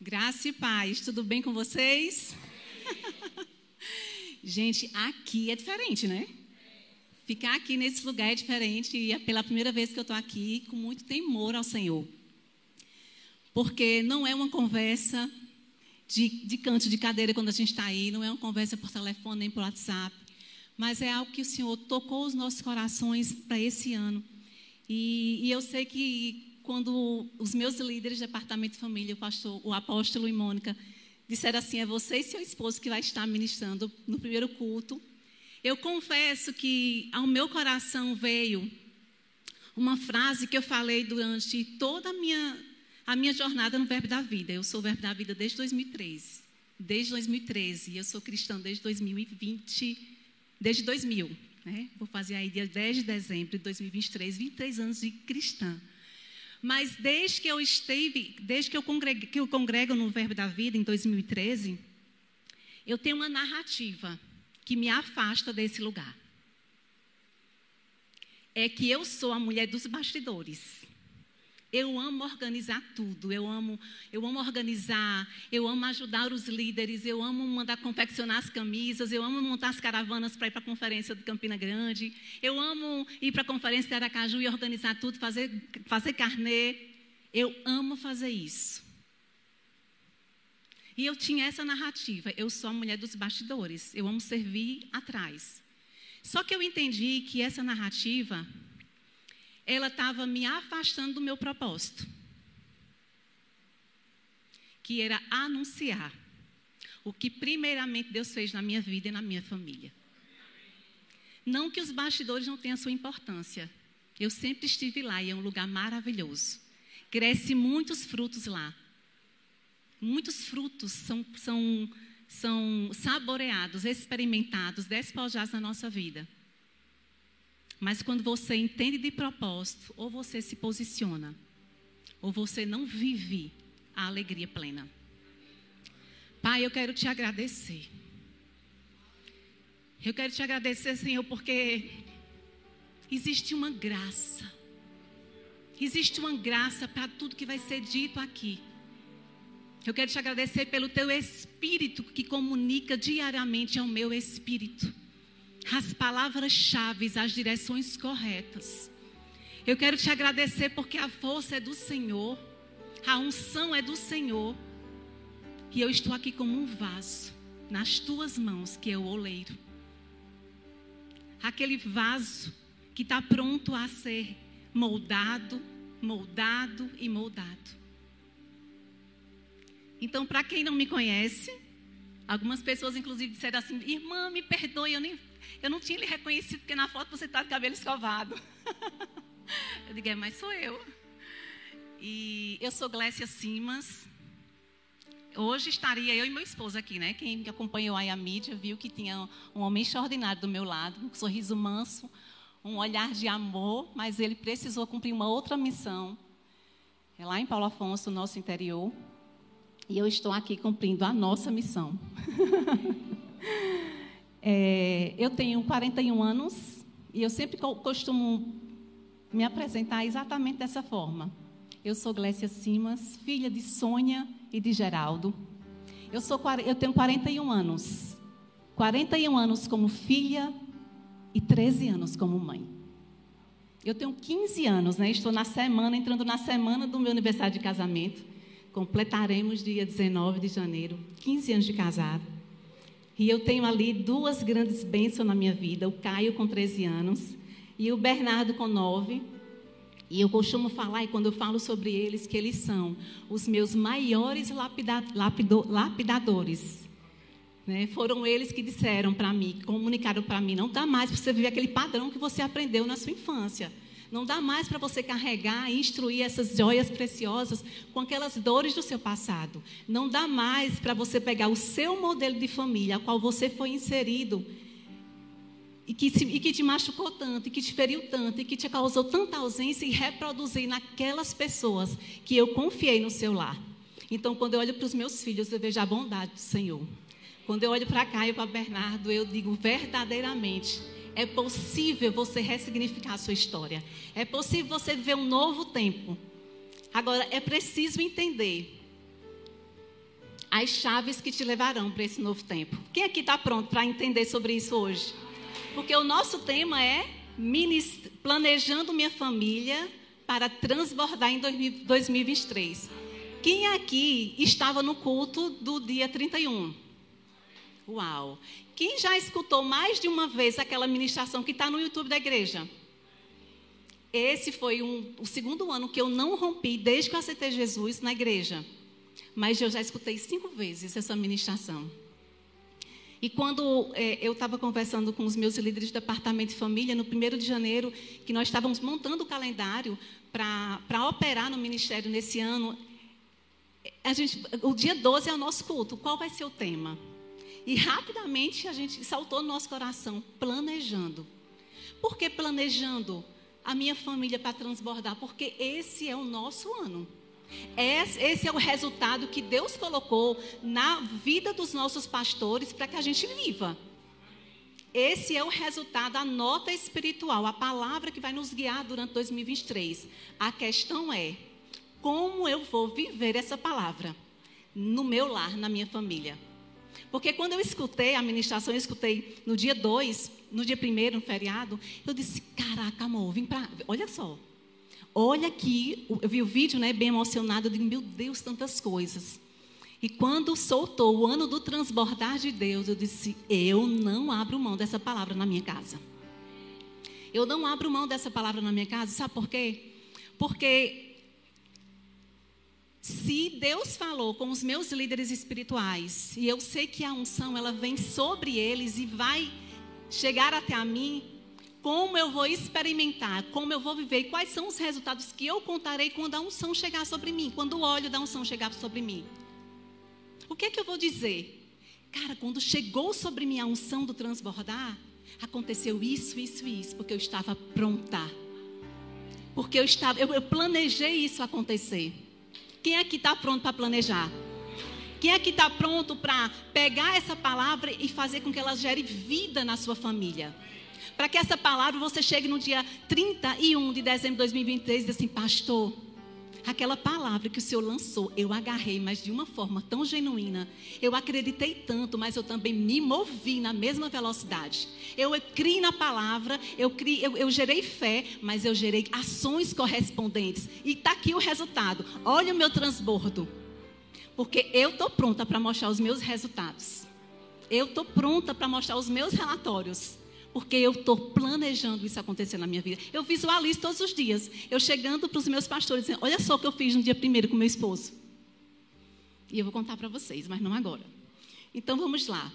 Graça e paz, tudo bem com vocês? Gente, aqui é diferente, né? Ficar aqui nesse lugar é diferente e é pela primeira vez que eu estou aqui com muito temor ao Senhor. Porque não é uma conversa de, de canto de cadeira quando a gente está aí, não é uma conversa por telefone nem por WhatsApp, mas é algo que o Senhor tocou os nossos corações para esse ano. E, e eu sei que quando os meus líderes do departamento de família, o, pastor, o apóstolo e Mônica, disseram assim: é você e seu esposo que vai estar ministrando no primeiro culto. Eu confesso que ao meu coração veio uma frase que eu falei durante toda a minha, a minha jornada no Verbo da Vida. Eu sou Verbo da Vida desde 2013. Desde 2013. E eu sou cristã desde 2020. Desde 2000. Né? Vou fazer aí dia 10 de dezembro de 2023, 23 anos de cristã. Mas desde que eu esteve, desde que eu, congrego, que eu congrego no Verbo da Vida em 2013, eu tenho uma narrativa que me afasta desse lugar. É que eu sou a mulher dos bastidores. Eu amo organizar tudo, eu amo, eu amo organizar, eu amo ajudar os líderes, eu amo mandar confeccionar as camisas, eu amo montar as caravanas para ir para a conferência de Campina Grande, eu amo ir para a conferência de Aracaju e organizar tudo, fazer, fazer carnê. Eu amo fazer isso. E eu tinha essa narrativa, eu sou a mulher dos bastidores, eu amo servir atrás. Só que eu entendi que essa narrativa ela estava me afastando do meu propósito, que era anunciar o que primeiramente Deus fez na minha vida e na minha família. Não que os bastidores não tenham sua importância. Eu sempre estive lá e é um lugar maravilhoso. Cresce muitos frutos lá. Muitos frutos são, são, são saboreados, experimentados, despojados na nossa vida. Mas quando você entende de propósito, ou você se posiciona, ou você não vive a alegria plena. Pai, eu quero te agradecer. Eu quero te agradecer, Senhor, porque existe uma graça. Existe uma graça para tudo que vai ser dito aqui. Eu quero te agradecer pelo teu espírito que comunica diariamente ao meu espírito as palavras-chave, as direções corretas. Eu quero te agradecer porque a força é do Senhor, a unção é do Senhor. E eu estou aqui como um vaso nas tuas mãos, que é o oleiro. Aquele vaso que está pronto a ser moldado, moldado e moldado. Então, para quem não me conhece, algumas pessoas inclusive disseram assim: irmã, me perdoe, eu nem eu não tinha lhe reconhecido, porque na foto você está de cabelo escovado. eu digo, é, mas sou eu. E eu sou Glécia Simas. Hoje estaria eu e meu esposo aqui, né? Quem acompanhou aí a mídia viu que tinha um homem extraordinário do meu lado, um sorriso manso, um olhar de amor, mas ele precisou cumprir uma outra missão. É lá em Paulo Afonso, nosso interior. E eu estou aqui cumprindo a nossa missão. É, eu tenho 41 anos e eu sempre costumo me apresentar exatamente dessa forma. Eu sou Glécia Simas, filha de Sônia e de Geraldo. Eu, sou, eu tenho 41 anos. 41 anos como filha e 13 anos como mãe. Eu tenho 15 anos, né? Estou na semana, entrando na semana do meu aniversário de casamento. Completaremos dia 19 de janeiro, 15 anos de casado. E eu tenho ali duas grandes bênçãos na minha vida: o Caio com 13 anos e o Bernardo com 9. E eu costumo falar, e quando eu falo sobre eles, que eles são os meus maiores lapida, lapido, lapidadores. Né? Foram eles que disseram para mim, que comunicaram para mim: não dá mais para você viver aquele padrão que você aprendeu na sua infância. Não dá mais para você carregar e instruir essas joias preciosas com aquelas dores do seu passado. Não dá mais para você pegar o seu modelo de família, a qual você foi inserido, e que, e que te machucou tanto, e que te feriu tanto, e que te causou tanta ausência, e reproduzir naquelas pessoas que eu confiei no seu lar. Então, quando eu olho para os meus filhos, eu vejo a bondade do Senhor. Quando eu olho para cá e para Bernardo, eu digo verdadeiramente é possível você ressignificar a sua história. É possível você viver um novo tempo. Agora, é preciso entender as chaves que te levarão para esse novo tempo. Quem aqui está pronto para entender sobre isso hoje? Porque o nosso tema é planejando minha família para transbordar em 2023. Quem aqui estava no culto do dia 31? Uau! Quem já escutou mais de uma vez aquela ministração que está no YouTube da igreja? Esse foi um, o segundo ano que eu não rompi desde que eu aceitei Jesus na igreja. Mas eu já escutei cinco vezes essa ministração. E quando é, eu estava conversando com os meus líderes do departamento de família, no 1 de janeiro, que nós estávamos montando o calendário para operar no ministério nesse ano, a gente, o dia 12 é o nosso culto. Qual vai ser o tema? E rapidamente a gente saltou no nosso coração, planejando. Por que planejando a minha família para transbordar? Porque esse é o nosso ano. Esse é o resultado que Deus colocou na vida dos nossos pastores para que a gente viva. Esse é o resultado, a nota espiritual, a palavra que vai nos guiar durante 2023. A questão é: como eu vou viver essa palavra no meu lar, na minha família? Porque quando eu escutei a ministração, eu escutei no dia 2, no dia 1, no feriado, eu disse: caraca, amor, vim para. Olha só, Olha aqui, eu vi o vídeo, né, bem emocionado, eu digo, meu Deus, tantas coisas. E quando soltou o ano do transbordar de Deus, eu disse, eu não abro mão dessa palavra na minha casa. Eu não abro mão dessa palavra na minha casa, sabe por quê? Porque se Deus falou com os meus líderes espirituais, e eu sei que a unção ela vem sobre eles e vai chegar até a mim, como eu vou experimentar, como eu vou viver, quais são os resultados que eu contarei quando a unção chegar sobre mim, quando o óleo da unção chegar sobre mim. O que é que eu vou dizer? Cara, quando chegou sobre mim a unção do transbordar, aconteceu isso, isso e isso, porque eu estava pronta. Porque eu estava, eu, eu planejei isso acontecer. Quem aqui está pronto para planejar? Quem aqui está pronto para pegar essa palavra e fazer com que ela gere vida na sua família? para que essa palavra você chegue no dia 31 de dezembro de 2023 e diga assim, pastor, aquela palavra que o Senhor lançou, eu agarrei, mas de uma forma tão genuína. Eu acreditei tanto, mas eu também me movi na mesma velocidade. Eu criei na palavra, eu, criei, eu, eu gerei fé, mas eu gerei ações correspondentes. E está aqui o resultado. Olha o meu transbordo. Porque eu estou pronta para mostrar os meus resultados. Eu estou pronta para mostrar os meus relatórios. Porque eu estou planejando isso acontecer na minha vida. Eu visualizo todos os dias. Eu chegando para os meus pastores dizendo: Olha só o que eu fiz no dia primeiro com meu esposo. E eu vou contar para vocês, mas não agora. Então vamos lá.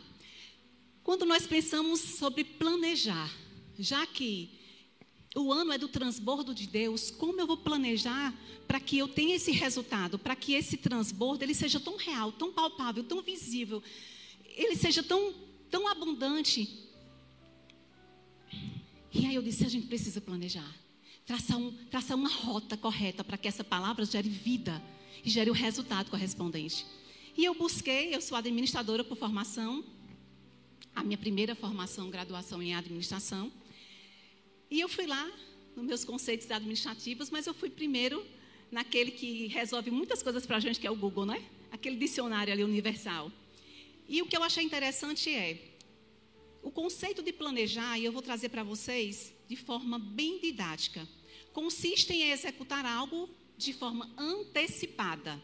Quando nós pensamos sobre planejar, já que o ano é do transbordo de Deus, como eu vou planejar para que eu tenha esse resultado, para que esse transbordo ele seja tão real, tão palpável, tão visível, ele seja tão, tão abundante e aí eu disse: a gente precisa planejar, traçar, um, traçar uma rota correta para que essa palavra gere vida e gere o resultado correspondente. E eu busquei, eu sou administradora por formação, a minha primeira formação, graduação em administração. E eu fui lá nos meus conceitos administrativos, mas eu fui primeiro naquele que resolve muitas coisas para a gente, que é o Google, não é? Aquele dicionário ali universal. E o que eu achei interessante é, o conceito de planejar, e eu vou trazer para vocês de forma bem didática, consiste em executar algo de forma antecipada,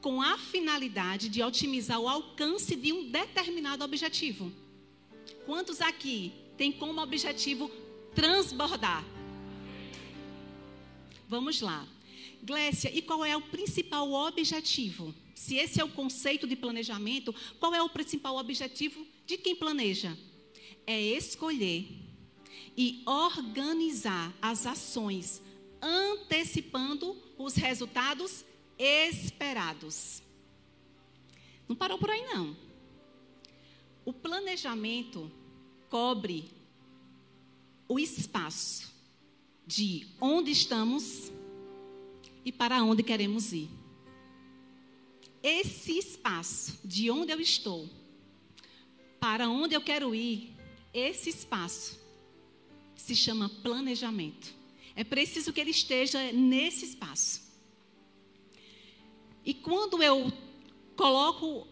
com a finalidade de otimizar o alcance de um determinado objetivo. Quantos aqui têm como objetivo transbordar? Vamos lá. Glécia, e qual é o principal objetivo? Se esse é o conceito de planejamento, qual é o principal objetivo de quem planeja? É escolher e organizar as ações, antecipando os resultados esperados. Não parou por aí, não. O planejamento cobre o espaço de onde estamos e para onde queremos ir esse espaço de onde eu estou para onde eu quero ir, esse espaço se chama planejamento. É preciso que ele esteja nesse espaço. E quando eu coloco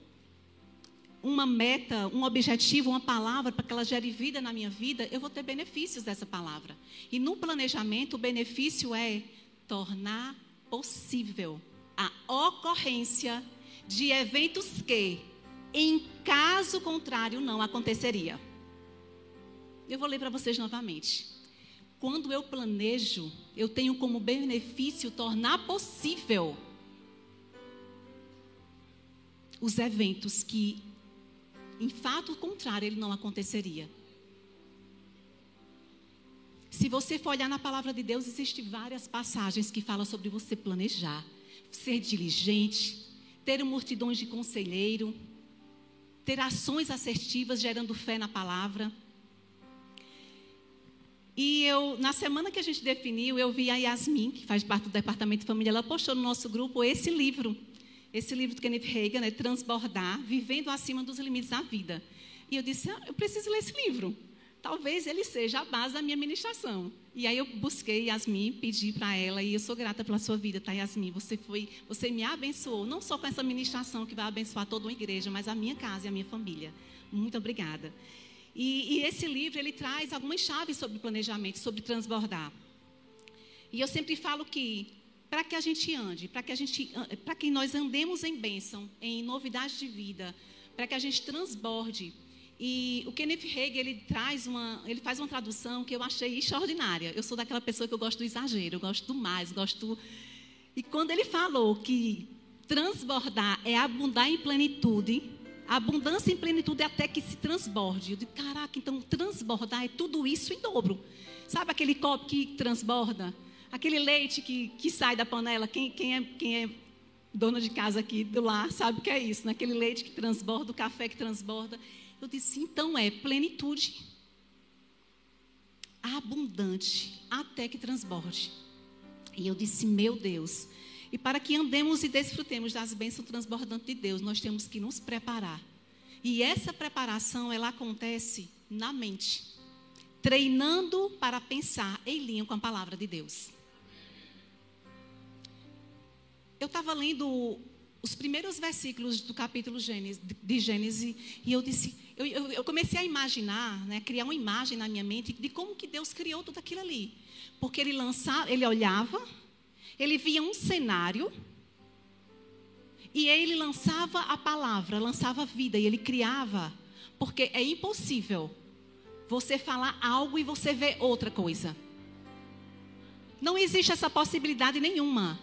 uma meta, um objetivo, uma palavra para que ela gere vida na minha vida, eu vou ter benefícios dessa palavra. E no planejamento, o benefício é tornar possível a ocorrência de eventos que, em caso contrário, não aconteceria. Eu vou ler para vocês novamente. Quando eu planejo, eu tenho como benefício tornar possível os eventos que em fato contrário, ele não aconteceria. Se você for olhar na palavra de Deus, existem várias passagens que falam sobre você planejar, ser diligente, ter multidões de conselheiro, ter ações assertivas gerando fé na palavra. E eu, na semana que a gente definiu, eu vi a Yasmin, que faz parte do departamento de família, ela postou no nosso grupo esse livro esse livro do Kenneth Reagan, é Transbordar, Vivendo Acima dos Limites da Vida. E eu disse, ah, eu preciso ler esse livro. Talvez ele seja a base da minha ministração. E aí eu busquei Yasmin, pedi para ela, e eu sou grata pela sua vida, tá, Yasmin? Você foi, você me abençoou, não só com essa ministração que vai abençoar toda uma igreja, mas a minha casa e a minha família. Muito obrigada. E, e esse livro, ele traz algumas chaves sobre planejamento, sobre transbordar. E eu sempre falo que para que a gente ande, para que a gente, para que nós andemos em bênção, em novidade de vida, para que a gente transborde. E o Kenneth Hagin, ele traz uma, ele faz uma tradução que eu achei extraordinária. Eu sou daquela pessoa que eu gosto do exagero, eu gosto do mais, gosto E quando ele falou que transbordar é abundar em plenitude, abundância em plenitude é até que se transborde. Eu digo, caraca, então transbordar é tudo isso em dobro. Sabe aquele copo que transborda? aquele leite que, que sai da panela, quem, quem, é, quem é dona de casa aqui do lar sabe o que é isso, né? aquele leite que transborda, o café que transborda. Eu disse, então é plenitude, abundante, até que transborde. E eu disse, meu Deus, e para que andemos e desfrutemos das bênçãos transbordantes de Deus, nós temos que nos preparar. E essa preparação, ela acontece na mente, treinando para pensar em linha com a palavra de Deus. eu estava lendo os primeiros versículos do capítulo de Gênesis e eu disse, eu, eu, comecei a imaginar, né, criar uma imagem na minha mente de como que Deus criou tudo aquilo ali, porque ele lançava, ele olhava, ele via um cenário e ele lançava a palavra, lançava a vida e ele criava, porque é impossível você falar algo e você ver outra coisa. Não existe essa possibilidade nenhuma.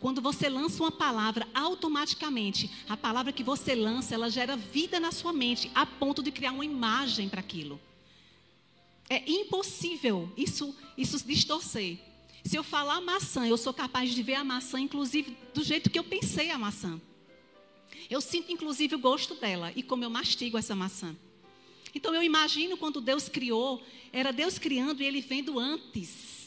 Quando você lança uma palavra, automaticamente, a palavra que você lança, ela gera vida na sua mente, a ponto de criar uma imagem para aquilo. É impossível isso, isso distorcer. Se eu falar maçã, eu sou capaz de ver a maçã, inclusive, do jeito que eu pensei a maçã. Eu sinto, inclusive, o gosto dela e como eu mastigo essa maçã. Então, eu imagino quando Deus criou, era Deus criando e Ele vendo antes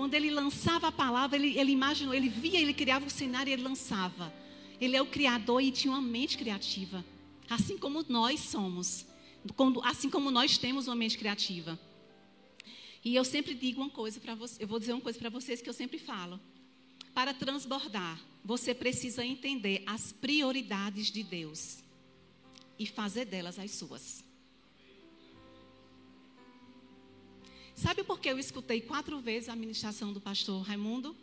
quando ele lançava a palavra, ele, ele imaginou, ele via, ele criava o cenário e ele lançava. Ele é o criador e tinha uma mente criativa. Assim como nós somos. Assim como nós temos uma mente criativa. E eu sempre digo uma coisa para vocês, eu vou dizer uma coisa para vocês que eu sempre falo. Para transbordar, você precisa entender as prioridades de Deus e fazer delas as suas. Sabe por que eu escutei quatro vezes a ministração do pastor Raimundo?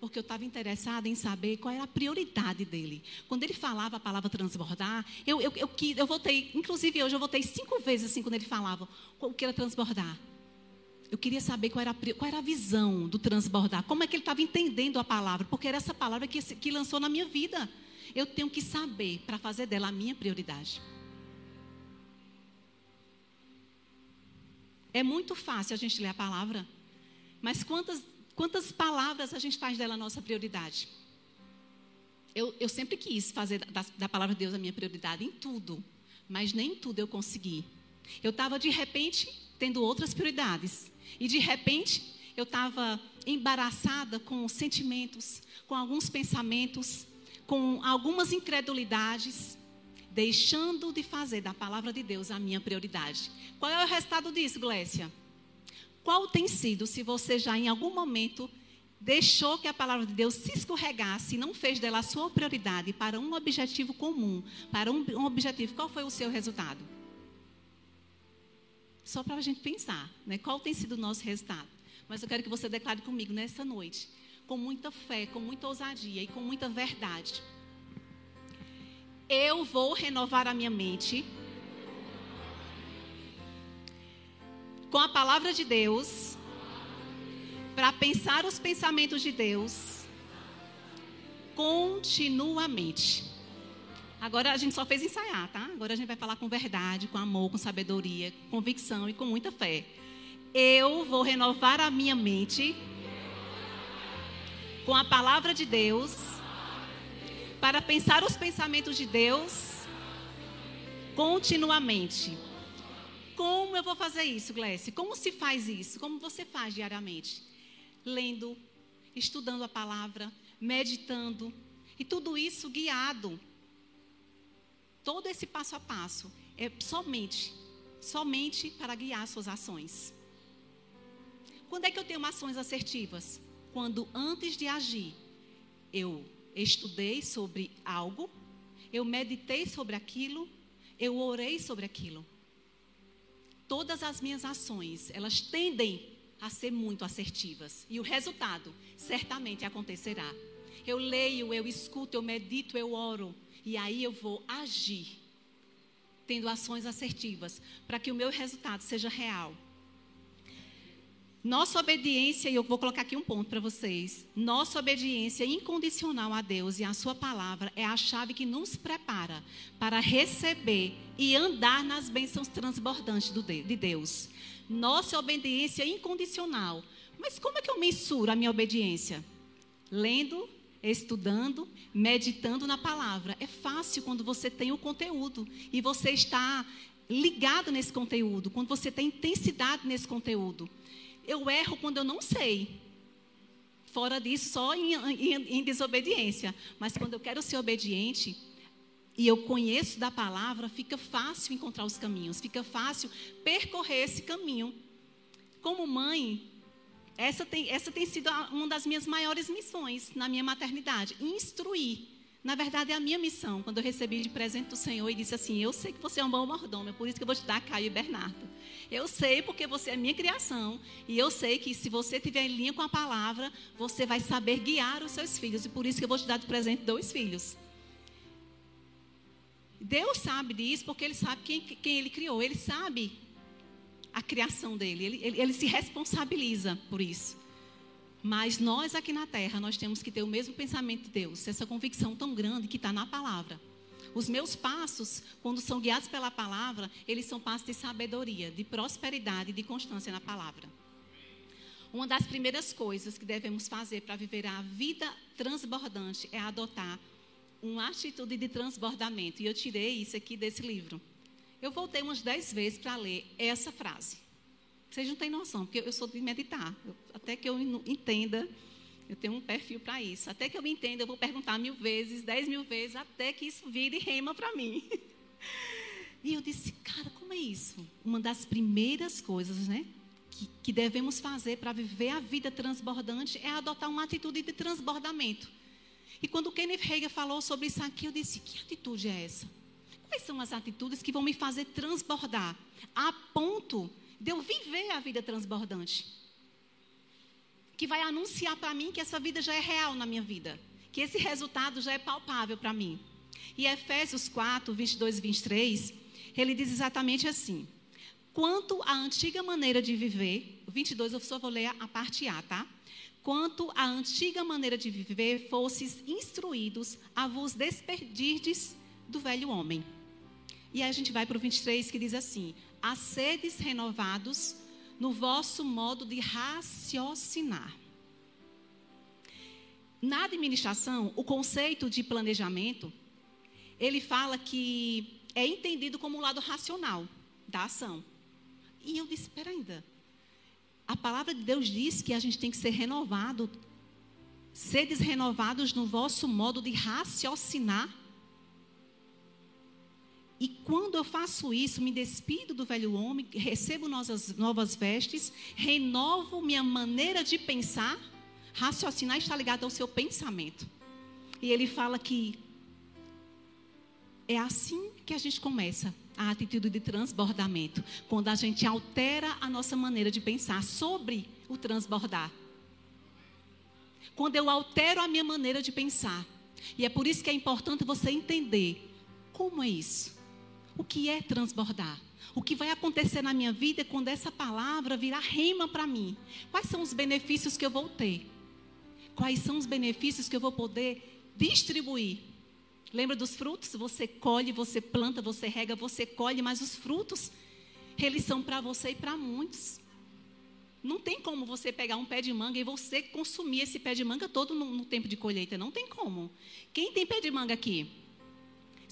Porque eu estava interessada em saber qual era a prioridade dele. Quando ele falava a palavra transbordar, eu, eu, eu, eu inclusive hoje eu voltei cinco vezes assim quando ele falava o que era transbordar. Eu queria saber qual era, qual era a visão do transbordar, como é que ele estava entendendo a palavra, porque era essa palavra que, que lançou na minha vida. Eu tenho que saber para fazer dela a minha prioridade. É muito fácil a gente ler a palavra, mas quantas, quantas palavras a gente faz dela a nossa prioridade? Eu, eu sempre quis fazer da, da palavra de Deus a minha prioridade em tudo, mas nem tudo eu consegui. Eu estava, de repente, tendo outras prioridades. E, de repente, eu estava embaraçada com sentimentos, com alguns pensamentos, com algumas incredulidades deixando de fazer da palavra de Deus a minha prioridade. Qual é o resultado disso, Glécia? Qual tem sido, se você já em algum momento deixou que a palavra de Deus se escorregasse e não fez dela a sua prioridade para um objetivo comum, para um, um objetivo, qual foi o seu resultado? Só para a gente pensar, né? qual tem sido o nosso resultado. Mas eu quero que você declare comigo nessa noite, com muita fé, com muita ousadia e com muita verdade. Eu vou renovar a minha mente com a palavra de Deus para pensar os pensamentos de Deus continuamente. Agora a gente só fez ensaiar, tá? Agora a gente vai falar com verdade, com amor, com sabedoria, com convicção e com muita fé. Eu vou renovar a minha mente com a palavra de Deus para pensar os pensamentos de Deus continuamente. Como eu vou fazer isso, Gleice? Como se faz isso? Como você faz diariamente? lendo, estudando a palavra, meditando, e tudo isso guiado. Todo esse passo a passo é somente, somente para guiar suas ações. Quando é que eu tenho ações assertivas? Quando antes de agir, eu estudei sobre algo, eu meditei sobre aquilo, eu orei sobre aquilo. Todas as minhas ações, elas tendem a ser muito assertivas. E o resultado certamente acontecerá. Eu leio, eu escuto, eu medito, eu oro. E aí eu vou agir, tendo ações assertivas, para que o meu resultado seja real. Nossa obediência, e eu vou colocar aqui um ponto para vocês. Nossa obediência incondicional a Deus e a Sua palavra é a chave que nos prepara para receber e andar nas bênçãos transbordantes de Deus. Nossa obediência incondicional. Mas como é que eu mensuro a minha obediência? Lendo, estudando, meditando na palavra. É fácil quando você tem o conteúdo e você está ligado nesse conteúdo, quando você tem intensidade nesse conteúdo. Eu erro quando eu não sei. Fora disso, só em, em, em desobediência. Mas quando eu quero ser obediente, e eu conheço da palavra, fica fácil encontrar os caminhos, fica fácil percorrer esse caminho. Como mãe, essa tem, essa tem sido uma das minhas maiores missões na minha maternidade: instruir. Na verdade, é a minha missão. Quando eu recebi de presente do Senhor e disse assim: Eu sei que você é um bom mordomo, é por isso que eu vou te dar Caio e Bernardo. Eu sei porque você é minha criação. E eu sei que se você estiver em linha com a palavra, você vai saber guiar os seus filhos. E por isso que eu vou te dar de presente dois filhos. Deus sabe disso porque Ele sabe quem, quem Ele criou. Ele sabe a criação dele. Ele, ele, ele se responsabiliza por isso. Mas nós aqui na terra, nós temos que ter o mesmo pensamento de Deus. Essa convicção tão grande que está na palavra. Os meus passos, quando são guiados pela palavra, eles são passos de sabedoria, de prosperidade, de constância na palavra. Uma das primeiras coisas que devemos fazer para viver a vida transbordante é adotar uma atitude de transbordamento. E eu tirei isso aqui desse livro. Eu voltei umas dez vezes para ler essa frase. Vocês não têm noção, porque eu sou de meditar. Eu, até que eu entenda eu tenho um perfil para isso. Até que eu entenda, eu vou perguntar mil vezes, dez mil vezes, até que isso vire rema para mim. E eu disse, cara, como é isso? Uma das primeiras coisas, né? Que, que devemos fazer para viver a vida transbordante é adotar uma atitude de transbordamento. E quando o Kenneth Hagin falou sobre isso aqui, eu disse, que atitude é essa? Quais são as atitudes que vão me fazer transbordar a ponto de eu viver a vida transbordante? que vai anunciar para mim que essa vida já é real na minha vida, que esse resultado já é palpável para mim. E Efésios 4, 22 e 23, ele diz exatamente assim: Quanto à antiga maneira de viver, 22 eu só vou ler a parte A, tá? Quanto à antiga maneira de viver, fosses instruídos a vos despedirdes do velho homem. E aí a gente vai para o 23 que diz assim: A sedes renovados no vosso modo de raciocinar. Na administração, o conceito de planejamento, ele fala que é entendido como o lado racional da ação. E eu disse, espera ainda. A palavra de Deus diz que a gente tem que ser renovado, seres renovados no vosso modo de raciocinar. E quando eu faço isso, me despido do velho homem, recebo novas, novas vestes, renovo minha maneira de pensar, Raciocinar está ligado ao seu pensamento. E ele fala que é assim que a gente começa a atitude de transbordamento, quando a gente altera a nossa maneira de pensar sobre o transbordar. Quando eu altero a minha maneira de pensar. E é por isso que é importante você entender como é isso. O que é transbordar? O que vai acontecer na minha vida quando essa palavra virar rema para mim? Quais são os benefícios que eu vou ter? Quais são os benefícios que eu vou poder distribuir? Lembra dos frutos? Você colhe, você planta, você rega, você colhe, mas os frutos, eles são para você e para muitos. Não tem como você pegar um pé de manga e você consumir esse pé de manga todo no, no tempo de colheita. Não tem como. Quem tem pé de manga aqui?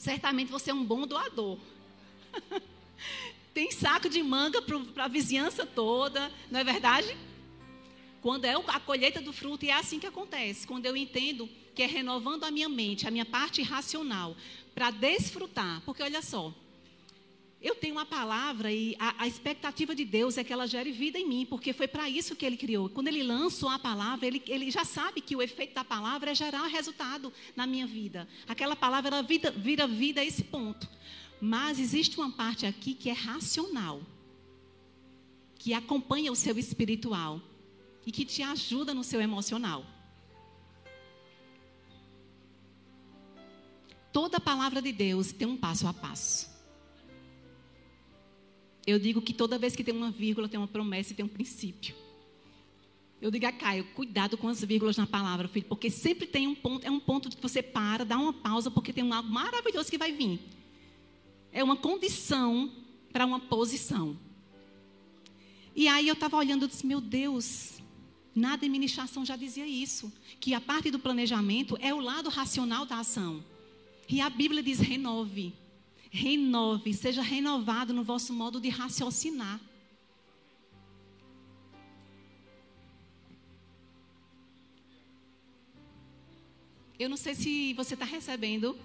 Certamente você é um bom doador. tem saco de manga para a vizinhança toda, não é verdade? Quando é a colheita do fruto, e é assim que acontece. Quando eu entendo que é renovando a minha mente, a minha parte racional, para desfrutar. Porque olha só, eu tenho uma palavra e a, a, expectativa de Deus é que ela gere vida em mim, porque foi para isso que ele criou. Quando ele lança a palavra, ele, ele, já sabe que o efeito da palavra é gerar resultado na minha vida. Aquela palavra ela vida, vira vida a esse ponto. Mas existe uma parte aqui que é racional, que acompanha o seu espiritual e que te ajuda no seu emocional. Toda palavra de Deus tem um passo a passo. Eu digo que toda vez que tem uma vírgula, tem uma promessa e tem um princípio. Eu digo a Caio, cuidado com as vírgulas na palavra, filho, porque sempre tem um ponto, é um ponto que você para, dá uma pausa, porque tem algo maravilhoso que vai vir. É uma condição para uma posição. E aí eu estava olhando e disse, meu Deus, na administração já dizia isso, que a parte do planejamento é o lado racional da ação. E a Bíblia diz renove renove, seja renovado no vosso modo de raciocinar. Eu não sei se você está recebendo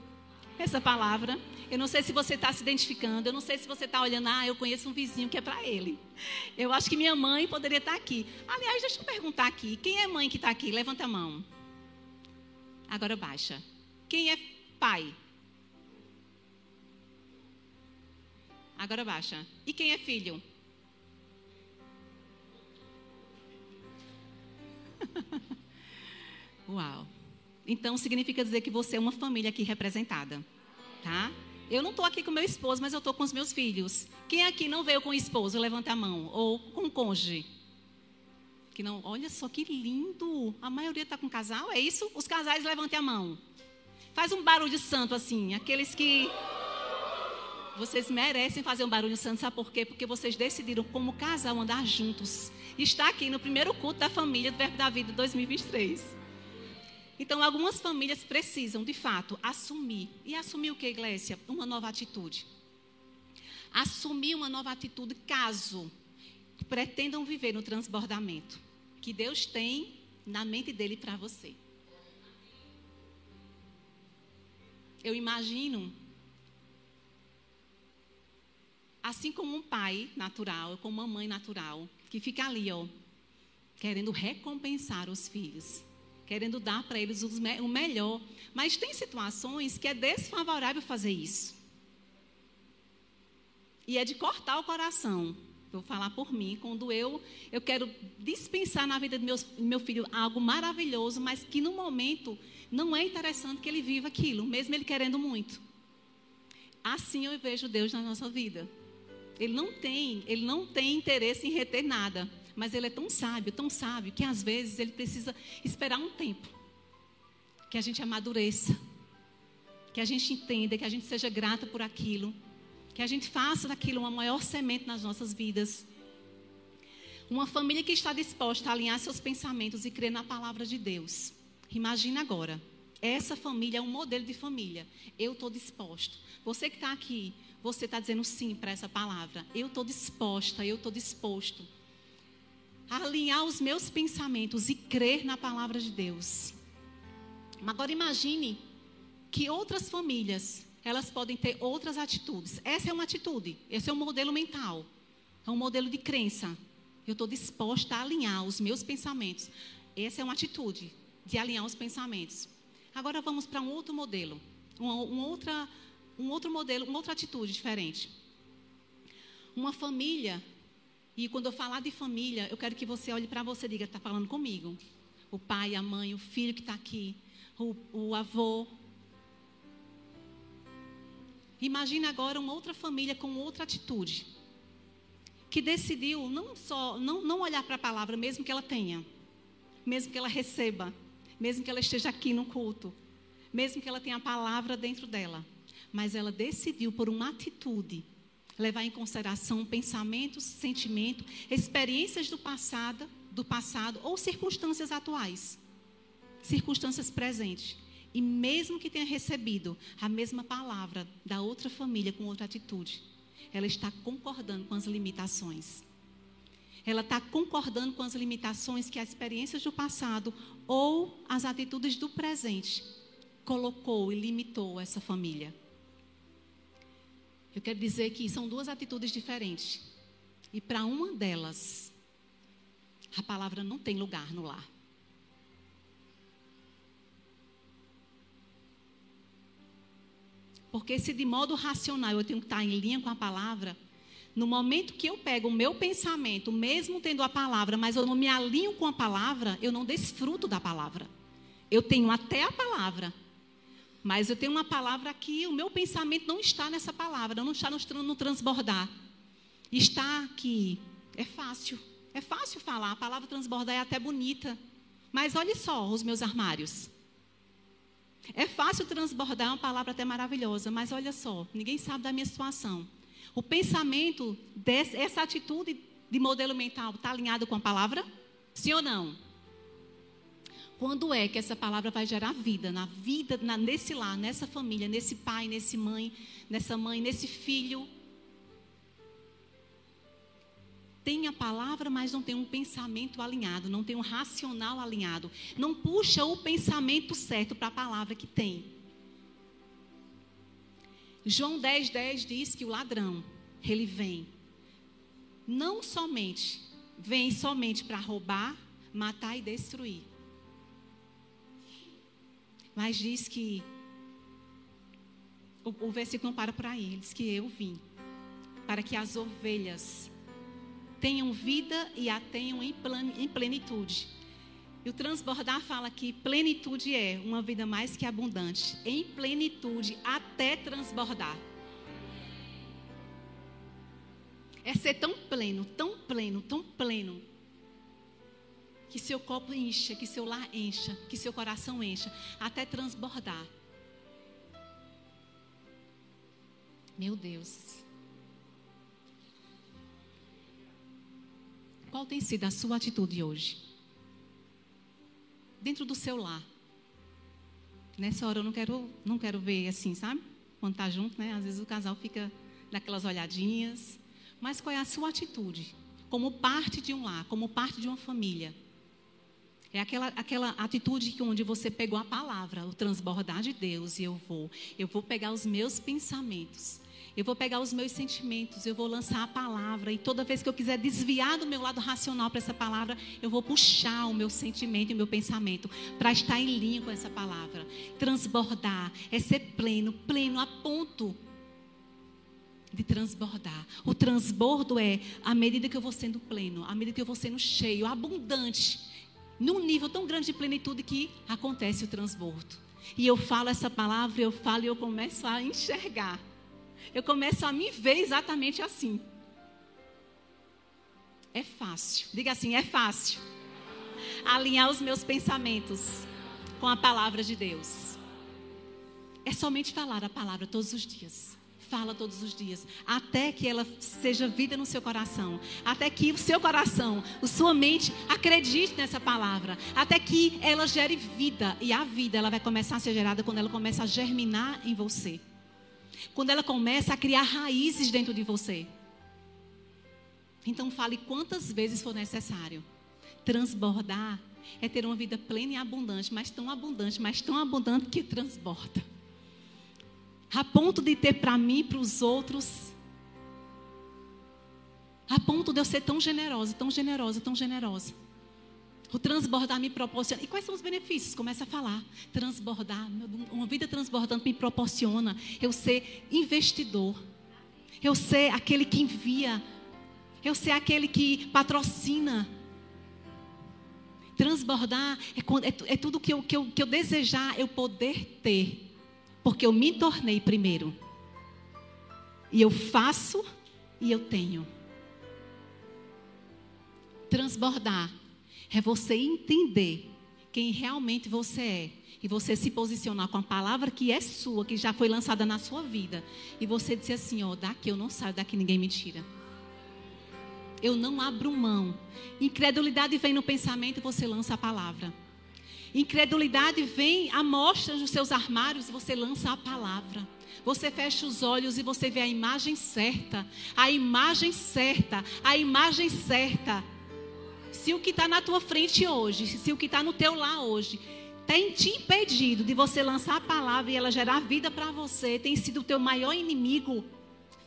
essa palavra. Eu não sei se você está se identificando. Eu não sei se você está olhando, ah, eu conheço um vizinho que é para ele. Eu acho que minha mãe poderia estar tá aqui. Aliás, deixa eu perguntar aqui. Quem é mãe que está aqui? Levanta a mão. Agora baixa. Quem é pai? Agora baixa. E quem é filho? Uau. Então significa dizer que você é uma família aqui representada, tá? Eu não estou aqui com meu esposo, mas eu estou com os meus filhos. Quem aqui não veio com o esposo? Levanta a mão. Ou com o cônjuge. Que não, olha só que lindo. A maioria está com casal, é isso? Os casais levantem a mão. Faz um barulho santo assim, aqueles que vocês merecem fazer um barulho santo, sabe por quê? Porque vocês decidiram, como casal, andar juntos. Está aqui no primeiro culto da família do Verbo da Vida 2023. Então, algumas famílias precisam, de fato, assumir. E assumir o que, igreja? Uma nova atitude. Assumir uma nova atitude caso pretendam viver no transbordamento que Deus tem na mente dele para você. Eu imagino Assim como um pai natural, como uma mãe natural, que fica ali, ó, querendo recompensar os filhos, querendo dar para eles o melhor. Mas tem situações que é desfavorável fazer isso. E é de cortar o coração. Vou falar por mim, quando eu, eu quero dispensar na vida do meu, meu filho algo maravilhoso, mas que no momento não é interessante que ele viva aquilo, mesmo ele querendo muito. Assim eu vejo Deus na nossa vida. Ele não tem, ele não tem interesse em reter nada, mas ele é tão sábio, tão sábio que às vezes ele precisa esperar um tempo que a gente amadureça, que a gente entenda, que a gente seja grata por aquilo, que a gente faça daquilo uma maior semente nas nossas vidas. Uma família que está disposta a alinhar seus pensamentos e crer na palavra de Deus. Imagina agora, essa família é um modelo de família. Eu estou disposto. Você que está aqui, você está dizendo sim para essa palavra. Eu estou disposta, eu estou disposto a alinhar os meus pensamentos e crer na palavra de Deus. Agora imagine que outras famílias, elas podem ter outras atitudes. Essa é uma atitude, esse é um modelo mental. É um modelo de crença. Eu estou disposta a alinhar os meus pensamentos. essa é uma atitude de alinhar os pensamentos. Agora vamos para um outro modelo, uma, uma outra, um outro modelo, uma outra atitude diferente. Uma família, e quando eu falar de família, eu quero que você olhe para você e diga, está falando comigo. O pai, a mãe, o filho que está aqui, o, o avô. Imagine agora uma outra família com outra atitude. Que decidiu não só não, não olhar para a palavra, mesmo que ela tenha, mesmo que ela receba, mesmo que ela esteja aqui no culto, mesmo que ela tenha a palavra dentro dela, mas ela decidiu por uma atitude levar em consideração pensamentos, sentimentos, experiências do passado, do passado ou circunstâncias atuais, circunstâncias presentes. E mesmo que tenha recebido a mesma palavra da outra família com outra atitude, ela está concordando com as limitações. Ela está concordando com as limitações que as experiências do passado ou as atitudes do presente colocou e limitou essa família. Eu quero dizer que são duas atitudes diferentes. E para uma delas, a palavra não tem lugar no lar. Porque se de modo racional eu tenho que estar em linha com a palavra, no momento que eu pego o meu pensamento, mesmo tendo a palavra, mas eu não me alinho com a palavra, eu não desfruto da palavra. Eu tenho até a palavra, mas eu tenho uma palavra aqui, o meu pensamento não está nessa palavra, não está no transbordar. Está aqui. É fácil. É fácil falar. A palavra transbordar é até bonita. Mas olhe só os meus armários. É fácil transbordar uma palavra até maravilhosa, mas olha só, ninguém sabe da minha situação. O pensamento, dessa, essa atitude de modelo mental está alinhado com a palavra? Sim ou não? Quando é que essa palavra vai gerar vida na vida, na, nesse lar, nessa família, nesse pai, nesse mãe, nessa mãe, nesse filho? Tem a palavra, mas não tem um pensamento alinhado, não tem um racional alinhado, não puxa o pensamento certo para a palavra que tem. João 10, 10 diz que o ladrão, ele vem, não somente, vem somente para roubar, matar e destruir mas diz que o, o versículo não para por ele diz que eu vim para que as ovelhas tenham vida e a tenham em, em plenitude. E o transbordar fala que plenitude é uma vida mais que abundante, em plenitude até transbordar. É ser tão pleno, tão pleno, tão pleno, que seu copo encha, que seu lar encha, que seu coração encha, até transbordar. Meu Deus. Qual tem sido a sua atitude hoje? Dentro do seu lar. Nessa hora eu não quero, não quero ver assim, sabe? Quando está junto, né? Às vezes o casal fica daquelas olhadinhas. Mas qual é a sua atitude? Como parte de um lar, como parte de uma família. É aquela, aquela atitude onde você pegou a palavra, o transbordar de Deus, e eu vou. Eu vou pegar os meus pensamentos. Eu vou pegar os meus sentimentos, eu vou lançar a palavra. E toda vez que eu quiser desviar do meu lado racional para essa palavra, eu vou puxar o meu sentimento e o meu pensamento para estar em linha com essa palavra. Transbordar é ser pleno, pleno a ponto de transbordar. O transbordo é à medida que eu vou sendo pleno, à medida que eu vou sendo cheio, abundante num nível tão grande de plenitude que acontece o transbordo. E eu falo essa palavra, eu falo e eu começo a enxergar. Eu começo a me ver exatamente assim. É fácil. Diga assim, é fácil. Alinhar os meus pensamentos com a palavra de Deus. É somente falar a palavra todos os dias fala todos os dias, até que ela seja vida no seu coração, até que o seu coração, a sua mente acredite nessa palavra, até que ela gere vida e a vida ela vai começar a ser gerada quando ela começa a germinar em você. Quando ela começa a criar raízes dentro de você. Então fale quantas vezes for necessário. Transbordar é ter uma vida plena e abundante, mas tão abundante, mas tão abundante que transborda a ponto de ter para mim e para os outros, a ponto de eu ser tão generosa, tão generosa, tão generosa. O transbordar me proporciona. E quais são os benefícios? Começa a falar. Transbordar, uma vida transbordando me proporciona eu ser investidor. Eu ser aquele que envia. Eu ser aquele que patrocina. Transbordar é, é, é tudo que eu, que, eu, que eu desejar eu poder ter. Porque eu me tornei primeiro. E eu faço e eu tenho. Transbordar é você entender quem realmente você é e você se posicionar com a palavra que é sua, que já foi lançada na sua vida, e você dizer assim: ó, daqui eu não saio, daqui ninguém me tira. Eu não abro mão. Incredulidade vem no pensamento, você lança a palavra. Incredulidade vem à mostra nos seus armários, você lança a palavra. Você fecha os olhos e você vê a imagem certa, a imagem certa, a imagem certa. Se o que está na tua frente hoje, se o que está no teu lar hoje, tem te impedido de você lançar a palavra e ela gerar vida para você, tem sido o teu maior inimigo,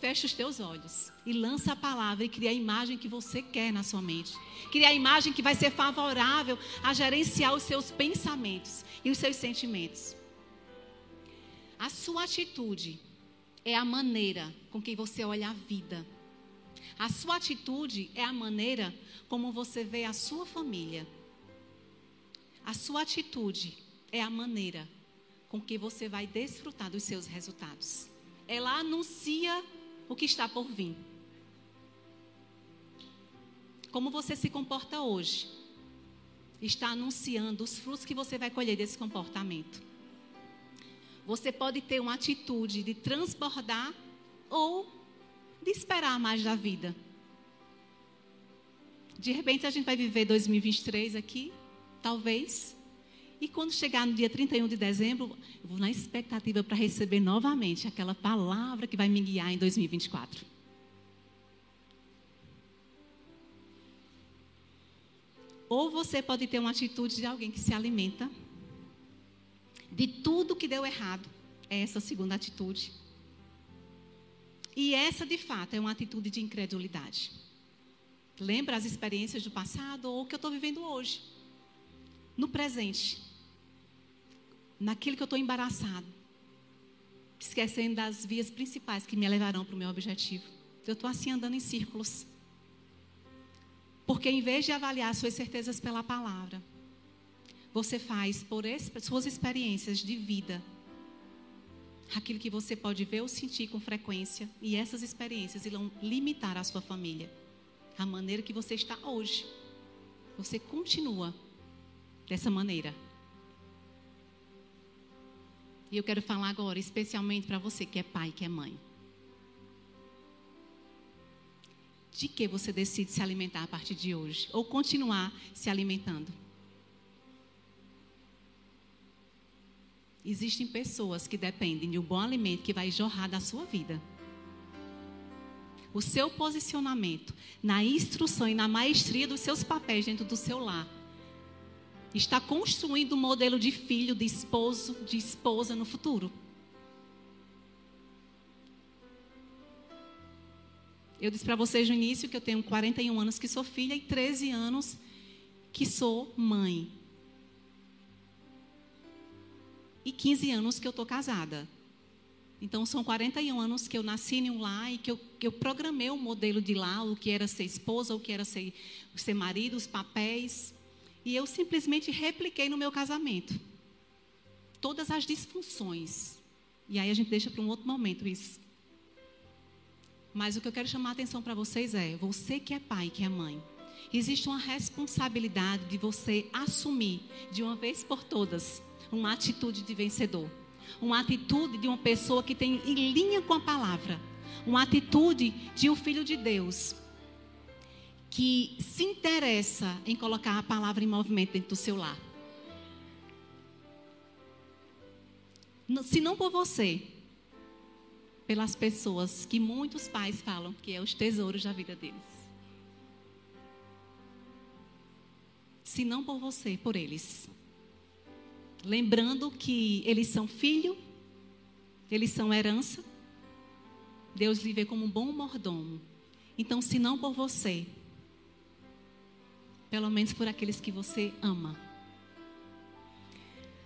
fecha os teus olhos e lança a palavra e cria a imagem que você quer na sua mente. Cria a imagem que vai ser favorável a gerenciar os seus pensamentos e os seus sentimentos. A sua atitude é a maneira com que você olha a vida. A sua atitude é a maneira como você vê a sua família. A sua atitude é a maneira com que você vai desfrutar dos seus resultados. Ela anuncia o que está por vir. Como você se comporta hoje está anunciando os frutos que você vai colher desse comportamento. Você pode ter uma atitude de transbordar ou de esperar mais da vida. De repente a gente vai viver 2023 aqui, talvez. E quando chegar no dia 31 de dezembro, eu vou na expectativa para receber novamente aquela palavra que vai me guiar em 2024. Ou você pode ter uma atitude de alguém que se alimenta de tudo que deu errado. É essa segunda atitude. E essa, de fato, é uma atitude de incredulidade. Lembra as experiências do passado ou o que eu estou vivendo hoje. No presente. Naquilo que eu estou embaraçado. Esquecendo das vias principais que me levarão para o meu objetivo. Eu estou assim andando em círculos. Porque em vez de avaliar suas certezas pela palavra, você faz por suas experiências de vida aquilo que você pode ver ou sentir com frequência e essas experiências irão limitar a sua família. A maneira que você está hoje. Você continua dessa maneira. E eu quero falar agora especialmente para você que é pai, que é mãe. De que você decide se alimentar a partir de hoje ou continuar se alimentando? Existem pessoas que dependem de um bom alimento que vai jorrar da sua vida. O seu posicionamento na instrução e na maestria dos seus papéis dentro do seu lar está construindo um modelo de filho, de esposo, de esposa no futuro. Eu disse para vocês no início que eu tenho 41 anos que sou filha e 13 anos que sou mãe e 15 anos que eu estou casada. Então, são 41 anos que eu nasci em um lar e que eu, que eu programei o modelo de lá, o que era ser esposa, o que era ser, ser marido, os papéis. E eu simplesmente repliquei no meu casamento. Todas as disfunções. E aí a gente deixa para um outro momento isso. Mas o que eu quero chamar a atenção para vocês é: você que é pai, que é mãe, existe uma responsabilidade de você assumir de uma vez por todas uma atitude de vencedor. Uma atitude de uma pessoa que tem em linha com a palavra. Uma atitude de um filho de Deus que se interessa em colocar a palavra em movimento dentro do seu lar. Se não por você, pelas pessoas que muitos pais falam que é os tesouros da vida deles. Se não por você, por eles. Lembrando que eles são filho, eles são herança. Deus lhe vê como um bom mordomo. Então, se não por você, pelo menos por aqueles que você ama.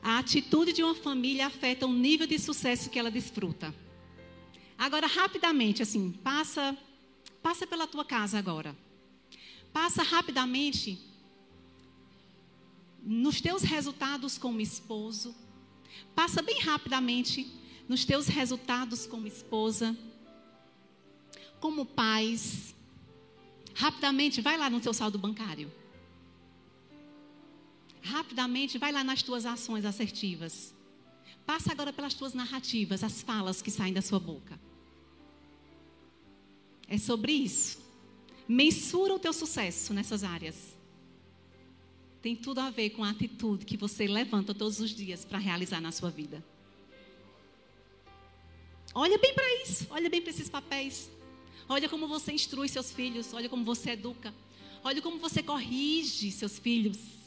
A atitude de uma família afeta o nível de sucesso que ela desfruta. Agora, rapidamente, assim, passa, passa pela tua casa agora. Passa rapidamente nos teus resultados como esposo. Passa bem rapidamente nos teus resultados como esposa, como pais. Rapidamente, vai lá no teu saldo bancário. Rapidamente, vai lá nas tuas ações assertivas. Passa agora pelas tuas narrativas, as falas que saem da sua boca. É sobre isso. Mensura o teu sucesso nessas áreas. Tem tudo a ver com a atitude que você levanta todos os dias para realizar na sua vida. Olha bem para isso, olha bem para esses papéis. Olha como você instrui seus filhos, olha como você educa. Olha como você corrige seus filhos.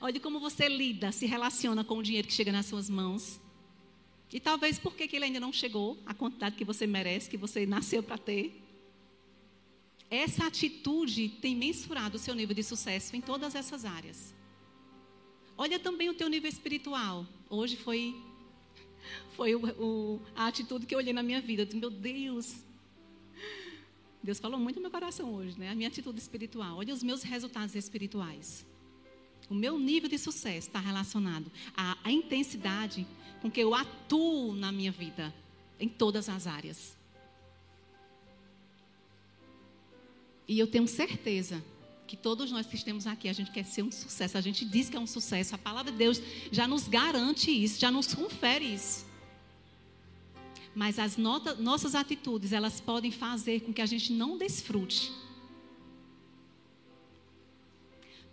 Olha como você lida, se relaciona com o dinheiro que chega nas suas mãos. E talvez porque que ele ainda não chegou a quantidade que você merece, que você nasceu para ter. Essa atitude tem mensurado o seu nível de sucesso em todas essas áreas. Olha também o teu nível espiritual. Hoje foi foi o, o, a atitude que eu olhei na minha vida. Eu disse, meu Deus. Deus falou muito no meu coração hoje, né? A minha atitude espiritual. Olha os meus resultados espirituais. O meu nível de sucesso está relacionado à, à intensidade com que eu atuo na minha vida, em todas as áreas. E eu tenho certeza que todos nós que estamos aqui, a gente quer ser um sucesso, a gente diz que é um sucesso. A palavra de Deus já nos garante isso, já nos confere isso. Mas as nota, nossas atitudes, elas podem fazer com que a gente não desfrute.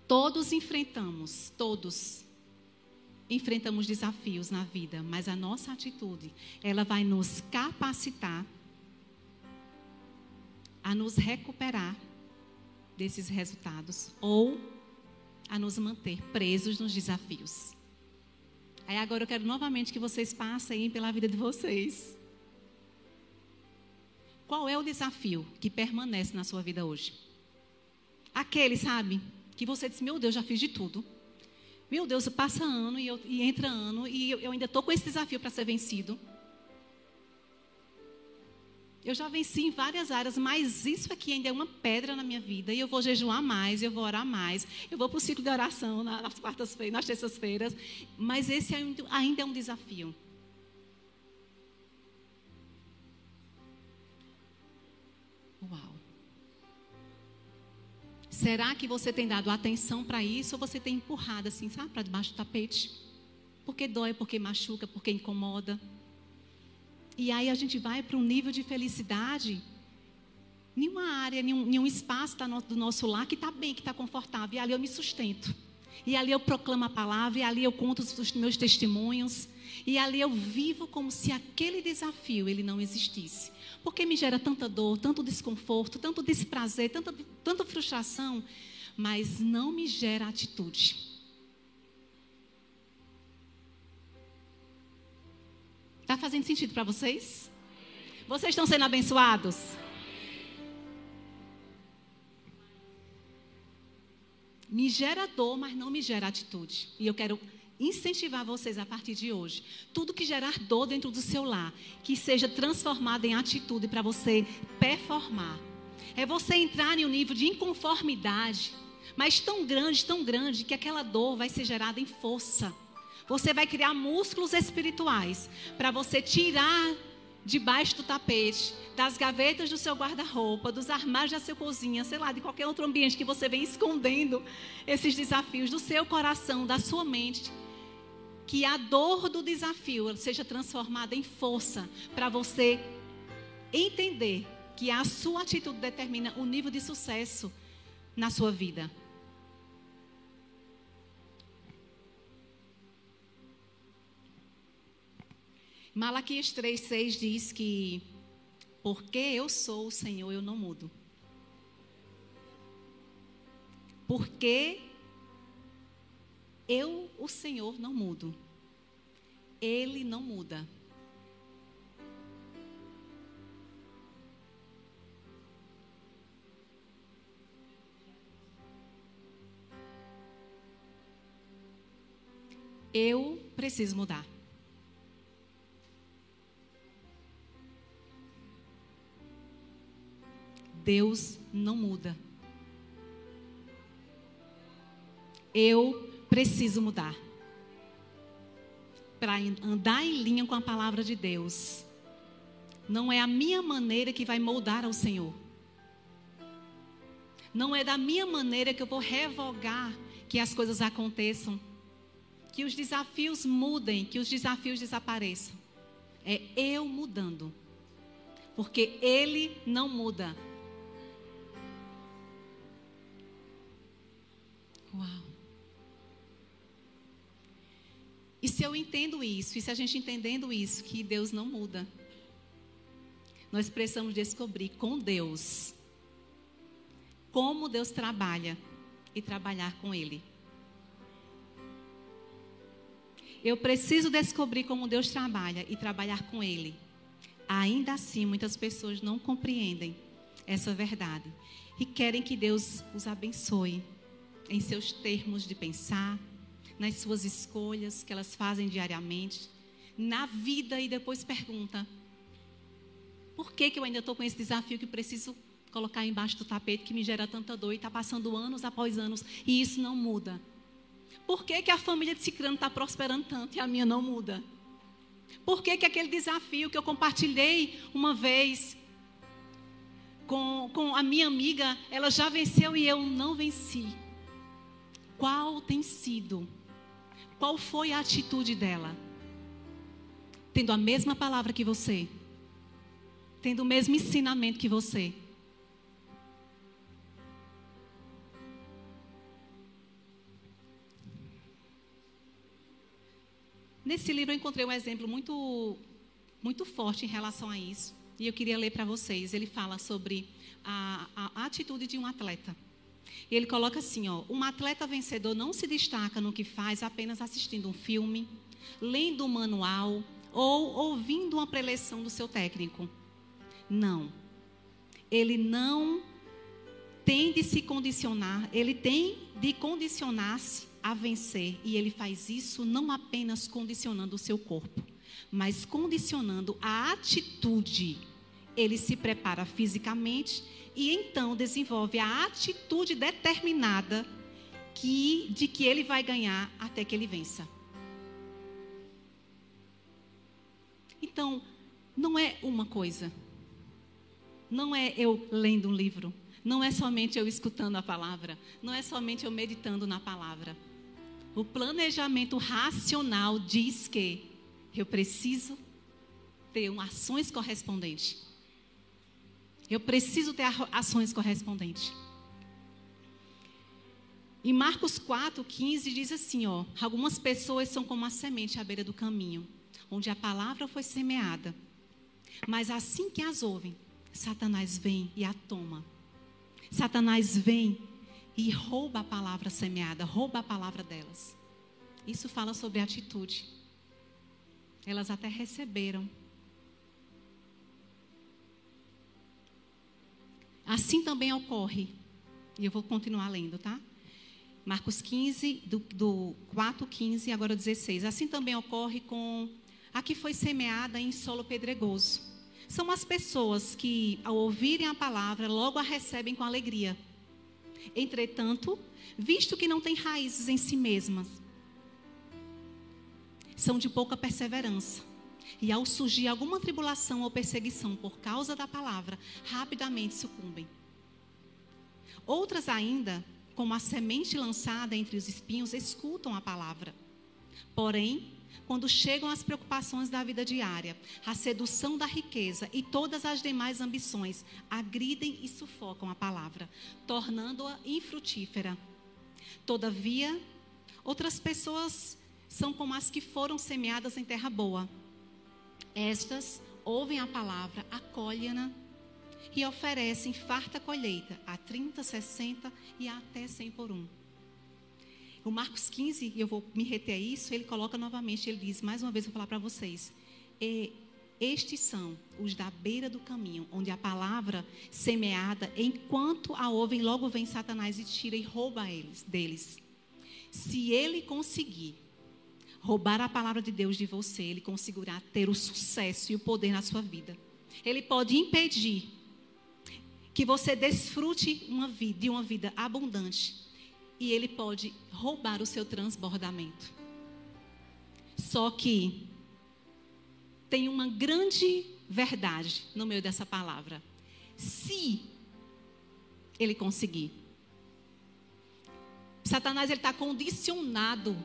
Todos enfrentamos, todos enfrentamos desafios na vida, mas a nossa atitude, ela vai nos capacitar a nos recuperar desses resultados ou a nos manter presos nos desafios. Aí agora eu quero novamente que vocês passem pela vida de vocês. Qual é o desafio que permanece na sua vida hoje? Aquele, sabe, que você diz, meu Deus, já fiz de tudo. Meu Deus, passa ano e, eu, e entra ano e eu, eu ainda estou com esse desafio para ser vencido. Eu já venci em várias áreas, mas isso aqui ainda é uma pedra na minha vida. E eu vou jejuar mais, eu vou orar mais. Eu vou para o ciclo de oração nas quartas-feiras, nas terças-feiras. Mas esse ainda é um desafio. Será que você tem dado atenção para isso ou você tem empurrado assim, sabe, para debaixo do tapete? Porque dói, porque machuca, porque incomoda. E aí a gente vai para um nível de felicidade. Nenhuma área, nenhum, nenhum espaço do nosso lar que está bem, que está confortável. E ali eu me sustento. E ali eu proclamo a palavra, e ali eu conto os meus testemunhos. E ali eu vivo como se aquele desafio ele não existisse. Porque me gera tanta dor, tanto desconforto, tanto desprazer, tanta, tanta frustração, mas não me gera atitude. Está fazendo sentido para vocês? Vocês estão sendo abençoados? Me gera dor, mas não me gera atitude. E eu quero incentivar vocês a partir de hoje. Tudo que gerar dor dentro do seu lar, que seja transformado em atitude para você performar. É você entrar em um nível de inconformidade, mas tão grande, tão grande, que aquela dor vai ser gerada em força. Você vai criar músculos espirituais para você tirar debaixo do tapete, das gavetas do seu guarda-roupa, dos armários da sua cozinha, sei lá, de qualquer outro ambiente que você vem escondendo esses desafios do seu coração, da sua mente. Que a dor do desafio seja transformada em força para você entender que a sua atitude determina o nível de sucesso na sua vida. Malaquias 3,6 diz que, porque eu sou o Senhor, eu não mudo. Porque eu, o Senhor, não mudo. Ele não muda. Eu preciso mudar. Deus não muda. Eu preciso mudar. Para andar em linha com a palavra de Deus. Não é a minha maneira que vai moldar ao Senhor. Não é da minha maneira que eu vou revogar que as coisas aconteçam. Que os desafios mudem, que os desafios desapareçam. É eu mudando. Porque Ele não muda. Uau. E se eu entendo isso, e se a gente entendendo isso, que Deus não muda, nós precisamos descobrir com Deus como Deus trabalha e trabalhar com Ele. Eu preciso descobrir como Deus trabalha e trabalhar com Ele. Ainda assim, muitas pessoas não compreendem essa verdade e querem que Deus os abençoe em seus termos de pensar, nas suas escolhas que elas fazem diariamente, na vida e depois pergunta: por que, que eu ainda estou com esse desafio que preciso colocar embaixo do tapete que me gera tanta dor e está passando anos após anos e isso não muda? Por que, que a família de Cicrano está prosperando tanto e a minha não muda? Por que, que aquele desafio que eu compartilhei uma vez com, com a minha amiga, ela já venceu e eu não venci? Qual tem sido? Qual foi a atitude dela? Tendo a mesma palavra que você, tendo o mesmo ensinamento que você. Nesse livro eu encontrei um exemplo muito, muito forte em relação a isso. E eu queria ler para vocês. Ele fala sobre a, a atitude de um atleta. E ele coloca assim, ó, um atleta vencedor não se destaca no que faz apenas assistindo um filme, lendo um manual ou ouvindo uma preleção do seu técnico. Não. Ele não tem de se condicionar, ele tem de condicionar-se a vencer. E ele faz isso não apenas condicionando o seu corpo, mas condicionando a atitude. Ele se prepara fisicamente e então desenvolve a atitude determinada que, de que ele vai ganhar até que ele vença. Então, não é uma coisa. Não é eu lendo um livro. Não é somente eu escutando a palavra. Não é somente eu meditando na palavra. O planejamento racional diz que eu preciso ter ações correspondentes. Eu preciso ter ações correspondentes. Em Marcos 4, 15 diz assim, ó, algumas pessoas são como a semente à beira do caminho, onde a palavra foi semeada. Mas assim que as ouvem, Satanás vem e a toma. Satanás vem e rouba a palavra semeada, rouba a palavra delas. Isso fala sobre atitude. Elas até receberam, Assim também ocorre, e eu vou continuar lendo, tá? Marcos 15, do, do 4, 15 e agora 16. Assim também ocorre com a que foi semeada em solo pedregoso. São as pessoas que, ao ouvirem a palavra, logo a recebem com alegria. Entretanto, visto que não têm raízes em si mesmas, são de pouca perseverança e ao surgir alguma tribulação ou perseguição por causa da palavra, rapidamente sucumbem. Outras ainda, como a semente lançada entre os espinhos, escutam a palavra. Porém, quando chegam as preocupações da vida diária, a sedução da riqueza e todas as demais ambições, agridem e sufocam a palavra, tornando-a infrutífera. Todavia, outras pessoas são como as que foram semeadas em terra boa estas ouvem a palavra, acolhem-na e oferecem farta colheita a 30, 60 e até 100 por um. O Marcos 15, e eu vou me reter a isso, ele coloca novamente, ele diz, mais uma vez, vou falar para vocês. E estes são os da beira do caminho, onde a palavra semeada, enquanto a ouvem, logo vem Satanás e tira e rouba eles, deles. Se ele conseguir roubar a palavra de Deus de você, ele conseguirá ter o sucesso e o poder na sua vida. Ele pode impedir que você desfrute uma vida, de uma vida abundante. E ele pode roubar o seu transbordamento. Só que tem uma grande verdade no meio dessa palavra. Se ele conseguir. Satanás está condicionado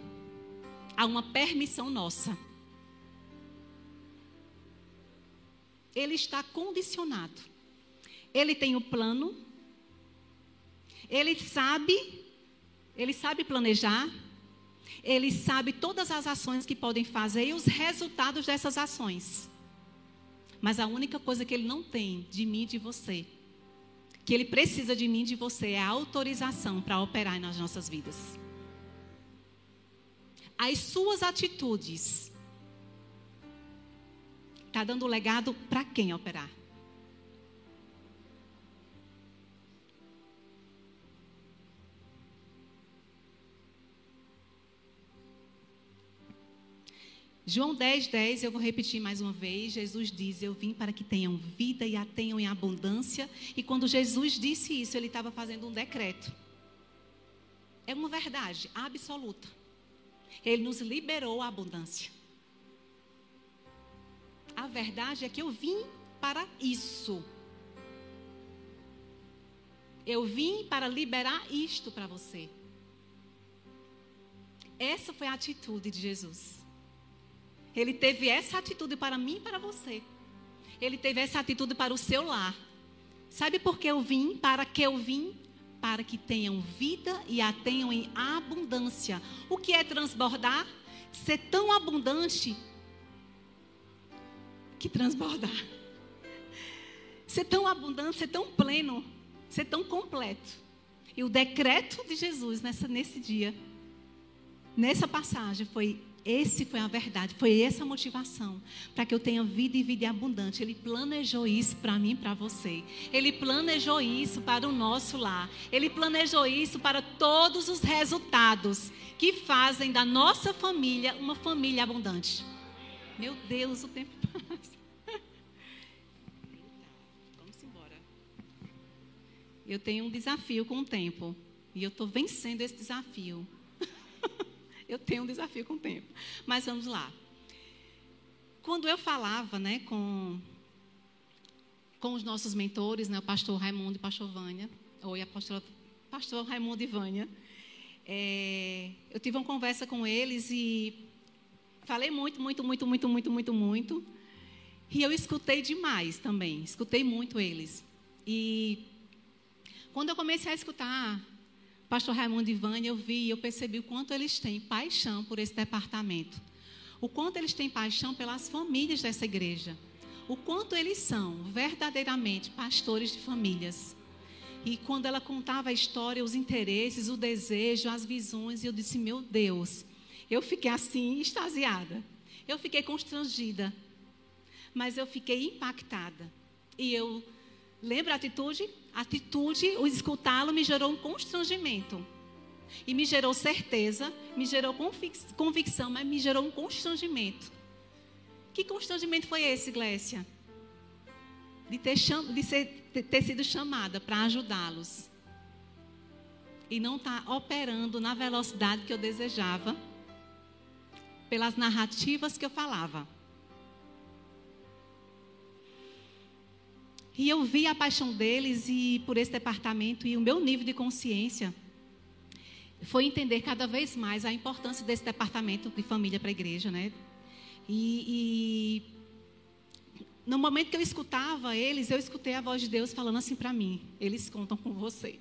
a uma permissão nossa. Ele está condicionado. Ele tem o plano. Ele sabe, ele sabe planejar. Ele sabe todas as ações que podem fazer e os resultados dessas ações. Mas a única coisa que ele não tem de mim e de você, que ele precisa de mim e de você, é a autorização para operar nas nossas vidas. As suas atitudes está dando legado para quem operar? João 10, 10, eu vou repetir mais uma vez. Jesus diz: Eu vim para que tenham vida e a tenham em abundância. E quando Jesus disse isso, ele estava fazendo um decreto. É uma verdade absoluta. Ele nos liberou a abundância. A verdade é que eu vim para isso. Eu vim para liberar isto para você. Essa foi a atitude de Jesus. Ele teve essa atitude para mim e para você. Ele teve essa atitude para o seu lar. Sabe por que eu vim? Para que eu vim? Para que tenham vida e a tenham em abundância. O que é transbordar? Ser tão abundante que transbordar. Ser tão abundante, ser tão pleno, ser tão completo. E o decreto de Jesus nessa, nesse dia, nessa passagem, foi esse foi a verdade, foi essa a motivação para que eu tenha vida e vida abundante. Ele planejou isso para mim e para você. Ele planejou isso para o nosso lar. Ele planejou isso para todos os resultados que fazem da nossa família uma família abundante. Meu Deus, o tempo passa. Vamos embora. Eu tenho um desafio com o tempo e eu estou vencendo esse desafio. Eu tenho um desafio com o tempo. Mas vamos lá. Quando eu falava né, com, com os nossos mentores, né, o pastor Raimundo e pastor Vânia, ou a pastora, pastor Raimundo e Vânia, é, eu tive uma conversa com eles e falei muito, muito, muito, muito, muito, muito, muito. E eu escutei demais também, escutei muito eles. E quando eu comecei a escutar pastor Raimundo e Vânia, eu vi, eu percebi o quanto eles têm paixão por esse departamento. O quanto eles têm paixão pelas famílias dessa igreja. O quanto eles são verdadeiramente pastores de famílias. E quando ela contava a história, os interesses, o desejo, as visões, eu disse: Meu Deus, eu fiquei assim, extasiada. Eu fiquei constrangida. Mas eu fiquei impactada. E eu lembro a atitude? Atitude, o escutá-lo me gerou um constrangimento. E me gerou certeza, me gerou convicção, mas me gerou um constrangimento. Que constrangimento foi esse, Glécia? De ter, de ser, ter sido chamada para ajudá-los. E não estar tá operando na velocidade que eu desejava, pelas narrativas que eu falava. E eu vi a paixão deles e por esse departamento e o meu nível de consciência foi entender cada vez mais a importância desse departamento de família para a igreja, né? E, e, no momento que eu escutava eles, eu escutei a voz de Deus falando assim para mim: eles contam com você.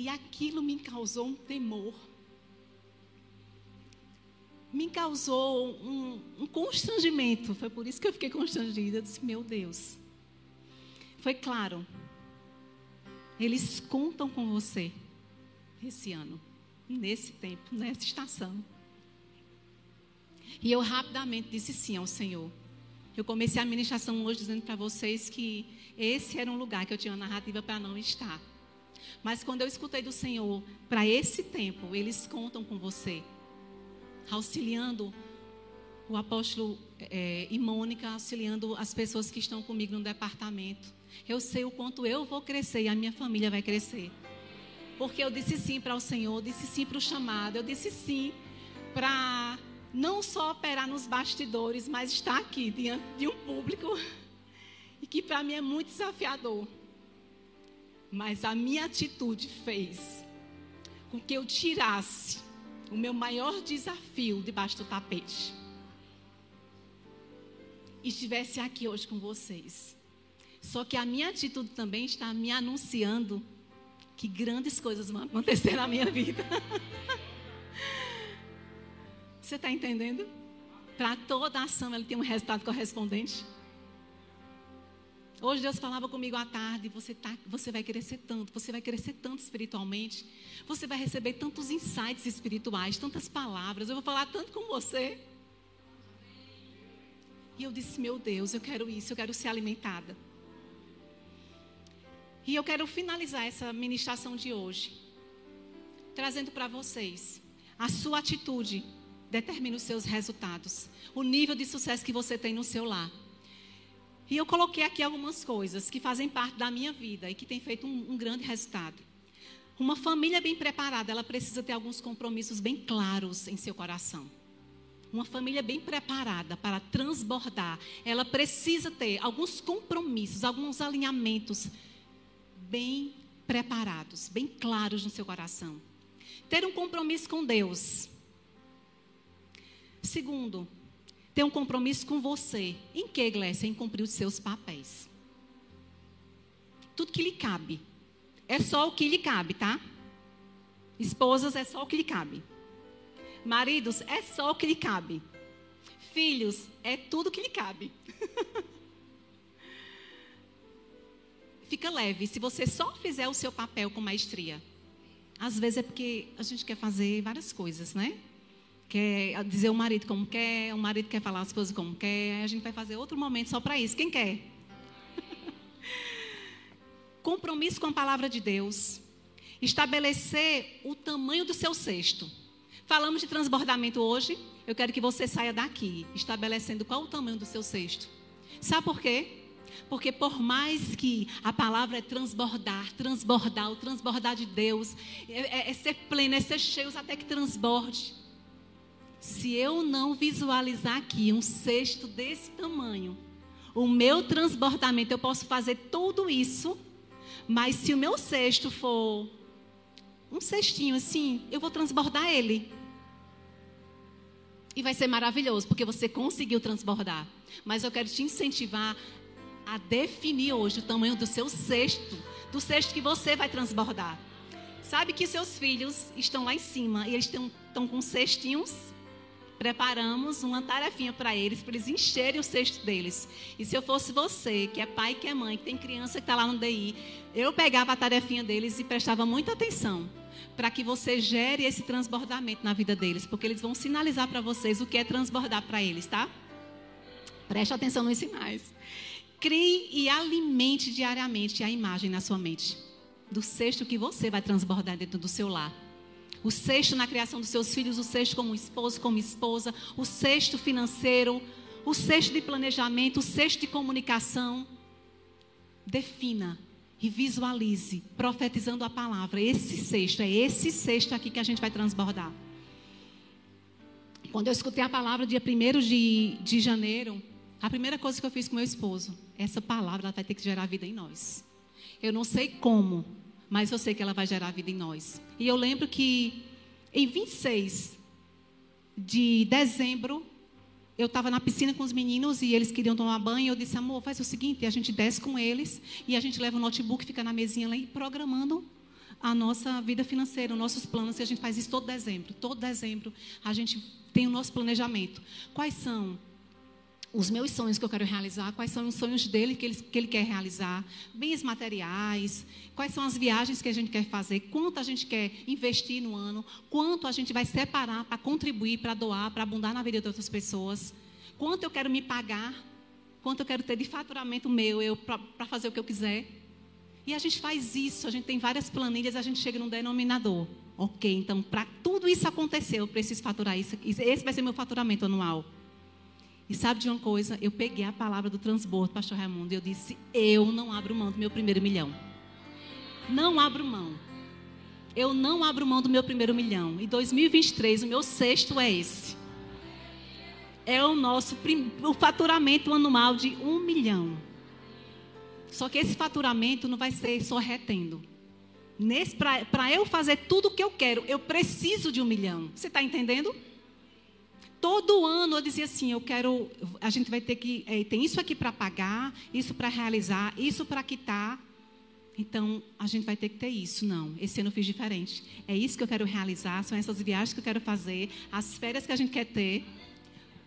E aquilo me causou um temor. Me causou um, um constrangimento. Foi por isso que eu fiquei constrangida. Eu disse, meu Deus. Foi claro. Eles contam com você esse ano, nesse tempo, nessa estação. E eu rapidamente disse sim ao Senhor. Eu comecei a ministração hoje dizendo para vocês que esse era um lugar que eu tinha uma narrativa para não estar. Mas quando eu escutei do Senhor, para esse tempo, eles contam com você, auxiliando o apóstolo é, e Mônica, auxiliando as pessoas que estão comigo no departamento. Eu sei o quanto eu vou crescer e a minha família vai crescer. Porque eu disse sim para o Senhor, disse sim para o chamado, eu disse sim para não só operar nos bastidores, mas estar aqui diante de um público e que para mim é muito desafiador. Mas a minha atitude fez com que eu tirasse o meu maior desafio debaixo do tapete. E estivesse aqui hoje com vocês. Só que a minha atitude também está me anunciando que grandes coisas vão acontecer na minha vida. Você está entendendo? Para toda ação, ela tem um resultado correspondente. Hoje Deus falava comigo à tarde, você, tá, você vai crescer tanto, você vai crescer tanto espiritualmente, você vai receber tantos insights espirituais, tantas palavras, eu vou falar tanto com você. E eu disse, meu Deus, eu quero isso, eu quero ser alimentada. E eu quero finalizar essa ministração de hoje, trazendo para vocês a sua atitude determina os seus resultados, o nível de sucesso que você tem no seu lar. E eu coloquei aqui algumas coisas que fazem parte da minha vida e que têm feito um, um grande resultado. Uma família bem preparada, ela precisa ter alguns compromissos bem claros em seu coração. Uma família bem preparada para transbordar, ela precisa ter alguns compromissos, alguns alinhamentos bem preparados, bem claros no seu coração. Ter um compromisso com Deus. Segundo, tem um compromisso com você. Em que, Glécia? Em cumprir os seus papéis. Tudo que lhe cabe. É só o que lhe cabe, tá? Esposas, é só o que lhe cabe. Maridos, é só o que lhe cabe. Filhos, é tudo que lhe cabe. Fica leve se você só fizer o seu papel com maestria. Às vezes é porque a gente quer fazer várias coisas, né? Quer dizer o marido como quer, o marido quer falar as coisas como quer, a gente vai fazer outro momento só para isso. Quem quer? Compromisso com a palavra de Deus. Estabelecer o tamanho do seu cesto. Falamos de transbordamento hoje. Eu quero que você saia daqui estabelecendo qual o tamanho do seu cesto. Sabe por quê? Porque por mais que a palavra é transbordar, transbordar, o transbordar de Deus, é, é, é ser pleno, é ser cheio até que transborde. Se eu não visualizar aqui um cesto desse tamanho, o meu transbordamento, eu posso fazer tudo isso, mas se o meu cesto for um cestinho assim, eu vou transbordar ele. E vai ser maravilhoso, porque você conseguiu transbordar. Mas eu quero te incentivar a definir hoje o tamanho do seu cesto, do cesto que você vai transbordar. Sabe que seus filhos estão lá em cima e eles estão, estão com cestinhos preparamos uma tarefinha para eles, para eles encherem o cesto deles. E se eu fosse você, que é pai, que é mãe, que tem criança que está lá no DI, eu pegava a tarefinha deles e prestava muita atenção para que você gere esse transbordamento na vida deles, porque eles vão sinalizar para vocês o que é transbordar para eles, tá? Preste atenção nos sinais. Crie e alimente diariamente a imagem na sua mente do cesto que você vai transbordar dentro do seu lar o sexto na criação dos seus filhos, o sexto como esposo, como esposa, o sexto financeiro, o sexto de planejamento, o sexto de comunicação. Defina e visualize, profetizando a palavra. Esse sexto, é esse sexto aqui que a gente vai transbordar. Quando eu escutei a palavra dia 1 de, de janeiro, a primeira coisa que eu fiz com meu esposo, essa palavra vai ter que gerar vida em nós. Eu não sei como, mas eu sei que ela vai gerar vida em nós. E eu lembro que em 26 de dezembro, eu estava na piscina com os meninos e eles queriam tomar banho. Eu disse, amor, faz o seguinte: a gente desce com eles e a gente leva o notebook, fica na mesinha lá e programando a nossa vida financeira, os nossos planos. E a gente faz isso todo dezembro. Todo dezembro a gente tem o nosso planejamento. Quais são os meus sonhos que eu quero realizar, quais são os sonhos dele que ele, que ele quer realizar, bens materiais, quais são as viagens que a gente quer fazer, quanto a gente quer investir no ano, quanto a gente vai separar para contribuir, para doar, para abundar na vida de outras pessoas, quanto eu quero me pagar quanto eu quero ter de faturamento meu, eu para fazer o que eu quiser. E a gente faz isso, a gente tem várias planilhas, a gente chega num denominador. Ok, então para tudo isso acontecer, eu preciso faturar isso. Esse vai ser meu faturamento anual. E sabe de uma coisa? Eu peguei a palavra do transbordo, pastor Raimundo, e eu disse: eu não abro mão do meu primeiro milhão. Não abro mão. Eu não abro mão do meu primeiro milhão. Em 2023, o meu sexto é esse. É o nosso o faturamento anual de um milhão. Só que esse faturamento não vai ser só retendo. Para eu fazer tudo o que eu quero, eu preciso de um milhão. Você está entendendo? Todo ano eu dizia assim: eu quero. A gente vai ter que. É, tem isso aqui para pagar, isso para realizar, isso para quitar. Então, a gente vai ter que ter isso. Não, esse ano eu fiz diferente. É isso que eu quero realizar, são essas viagens que eu quero fazer, as férias que a gente quer ter,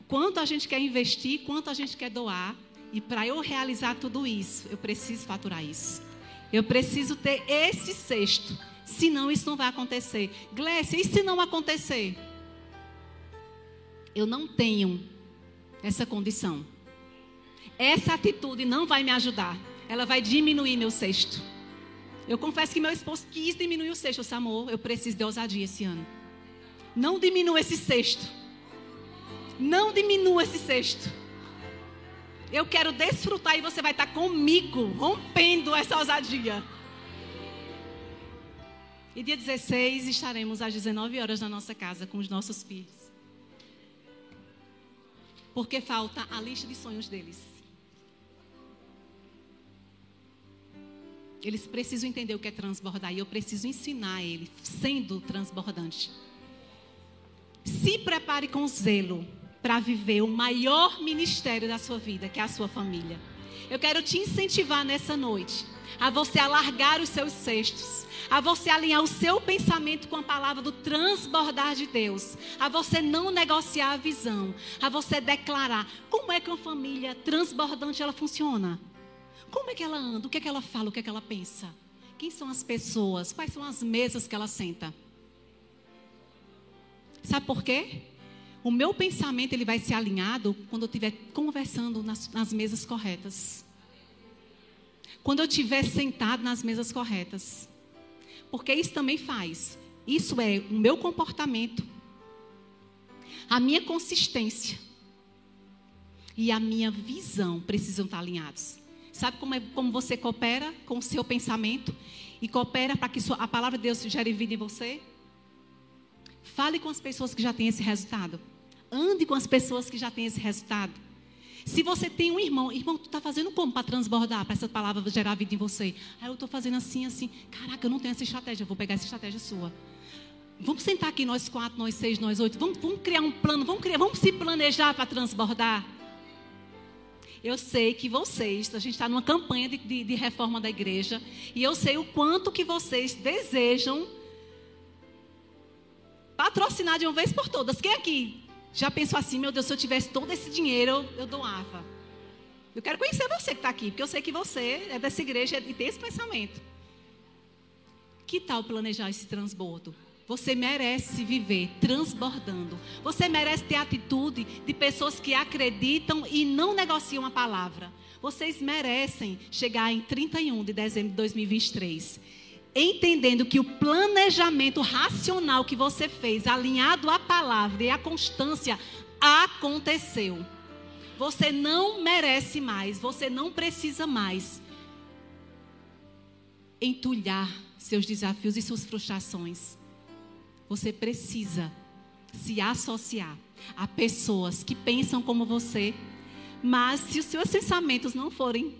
quanto a gente quer investir, quanto a gente quer doar. E para eu realizar tudo isso, eu preciso faturar isso. Eu preciso ter esse sexto. Senão isso não vai acontecer. Glécia, e se não acontecer? Eu não tenho essa condição. Essa atitude não vai me ajudar. Ela vai diminuir meu sexto. Eu confesso que meu esposo quis diminuir o sexto. Eu disse, amor, eu preciso de ousadia esse ano. Não diminua esse sexto. Não diminua esse sexto. Eu quero desfrutar e você vai estar comigo, rompendo essa ousadia. E dia 16 estaremos às 19 horas na nossa casa com os nossos filhos. Porque falta a lista de sonhos deles. Eles precisam entender o que é transbordar e eu preciso ensinar ele, sendo transbordante. Se prepare com zelo para viver o maior ministério da sua vida, que é a sua família. Eu quero te incentivar nessa noite a você alargar os seus cestos, a você alinhar o seu pensamento com a palavra do transbordar de Deus, a você não negociar a visão, a você declarar como é que uma família transbordante ela funciona. Como é que ela anda? O que é que ela fala? O que é que ela pensa? Quem são as pessoas? Quais são as mesas que ela senta? Sabe por quê? O meu pensamento ele vai ser alinhado quando eu estiver conversando nas, nas mesas corretas. Quando eu estiver sentado nas mesas corretas. Porque isso também faz. Isso é o meu comportamento, a minha consistência e a minha visão precisam estar alinhados. Sabe como, é, como você coopera com o seu pensamento e coopera para que a palavra de Deus gere vida em você? Fale com as pessoas que já têm esse resultado. Ande com as pessoas que já têm esse resultado. Se você tem um irmão, irmão, tu está fazendo como para transbordar, para essa palavra gerar vida em você? Ah, eu estou fazendo assim, assim. Caraca, eu não tenho essa estratégia, eu vou pegar essa estratégia sua. Vamos sentar aqui, nós quatro, nós seis, nós oito. Vamos, vamos criar um plano, vamos, criar, vamos se planejar para transbordar. Eu sei que vocês, a gente está numa campanha de, de, de, reforma da igreja, e eu sei o quanto que vocês desejam patrocinar de uma vez por todas. Quem aqui já pensou assim, meu Deus, se eu tivesse todo esse dinheiro, eu, doava? Eu quero conhecer você que está aqui, porque eu sei que você é dessa igreja e tem esse pensamento. Que tal planejar esse transbordo? Você merece viver transbordando. Você merece ter atitude de pessoas que acreditam e não negociam a palavra. Vocês merecem chegar em 31 de dezembro de 2023 entendendo que o planejamento racional que você fez, alinhado à palavra e à constância, aconteceu. Você não merece mais, você não precisa mais entulhar seus desafios e suas frustrações. Você precisa se associar a pessoas que pensam como você, mas se os seus pensamentos não forem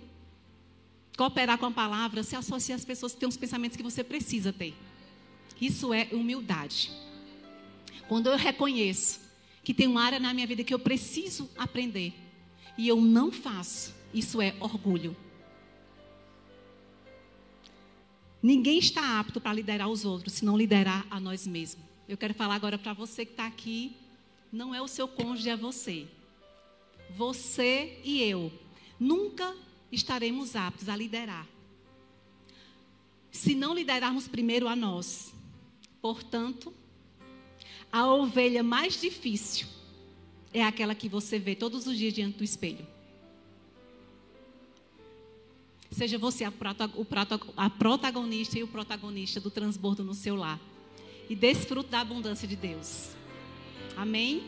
cooperar com a palavra, se associe às pessoas que têm os pensamentos que você precisa ter. Isso é humildade. Quando eu reconheço que tem uma área na minha vida que eu preciso aprender e eu não faço, isso é orgulho. Ninguém está apto para liderar os outros, se não liderar a nós mesmos. Eu quero falar agora para você que está aqui. Não é o seu cônjuge, é você. Você e eu nunca estaremos aptos a liderar. Se não liderarmos primeiro a nós. Portanto, a ovelha mais difícil é aquela que você vê todos os dias diante do espelho. Seja você a, a protagonista e o protagonista do transbordo no seu lar. E desfrute da abundância de Deus. Amém?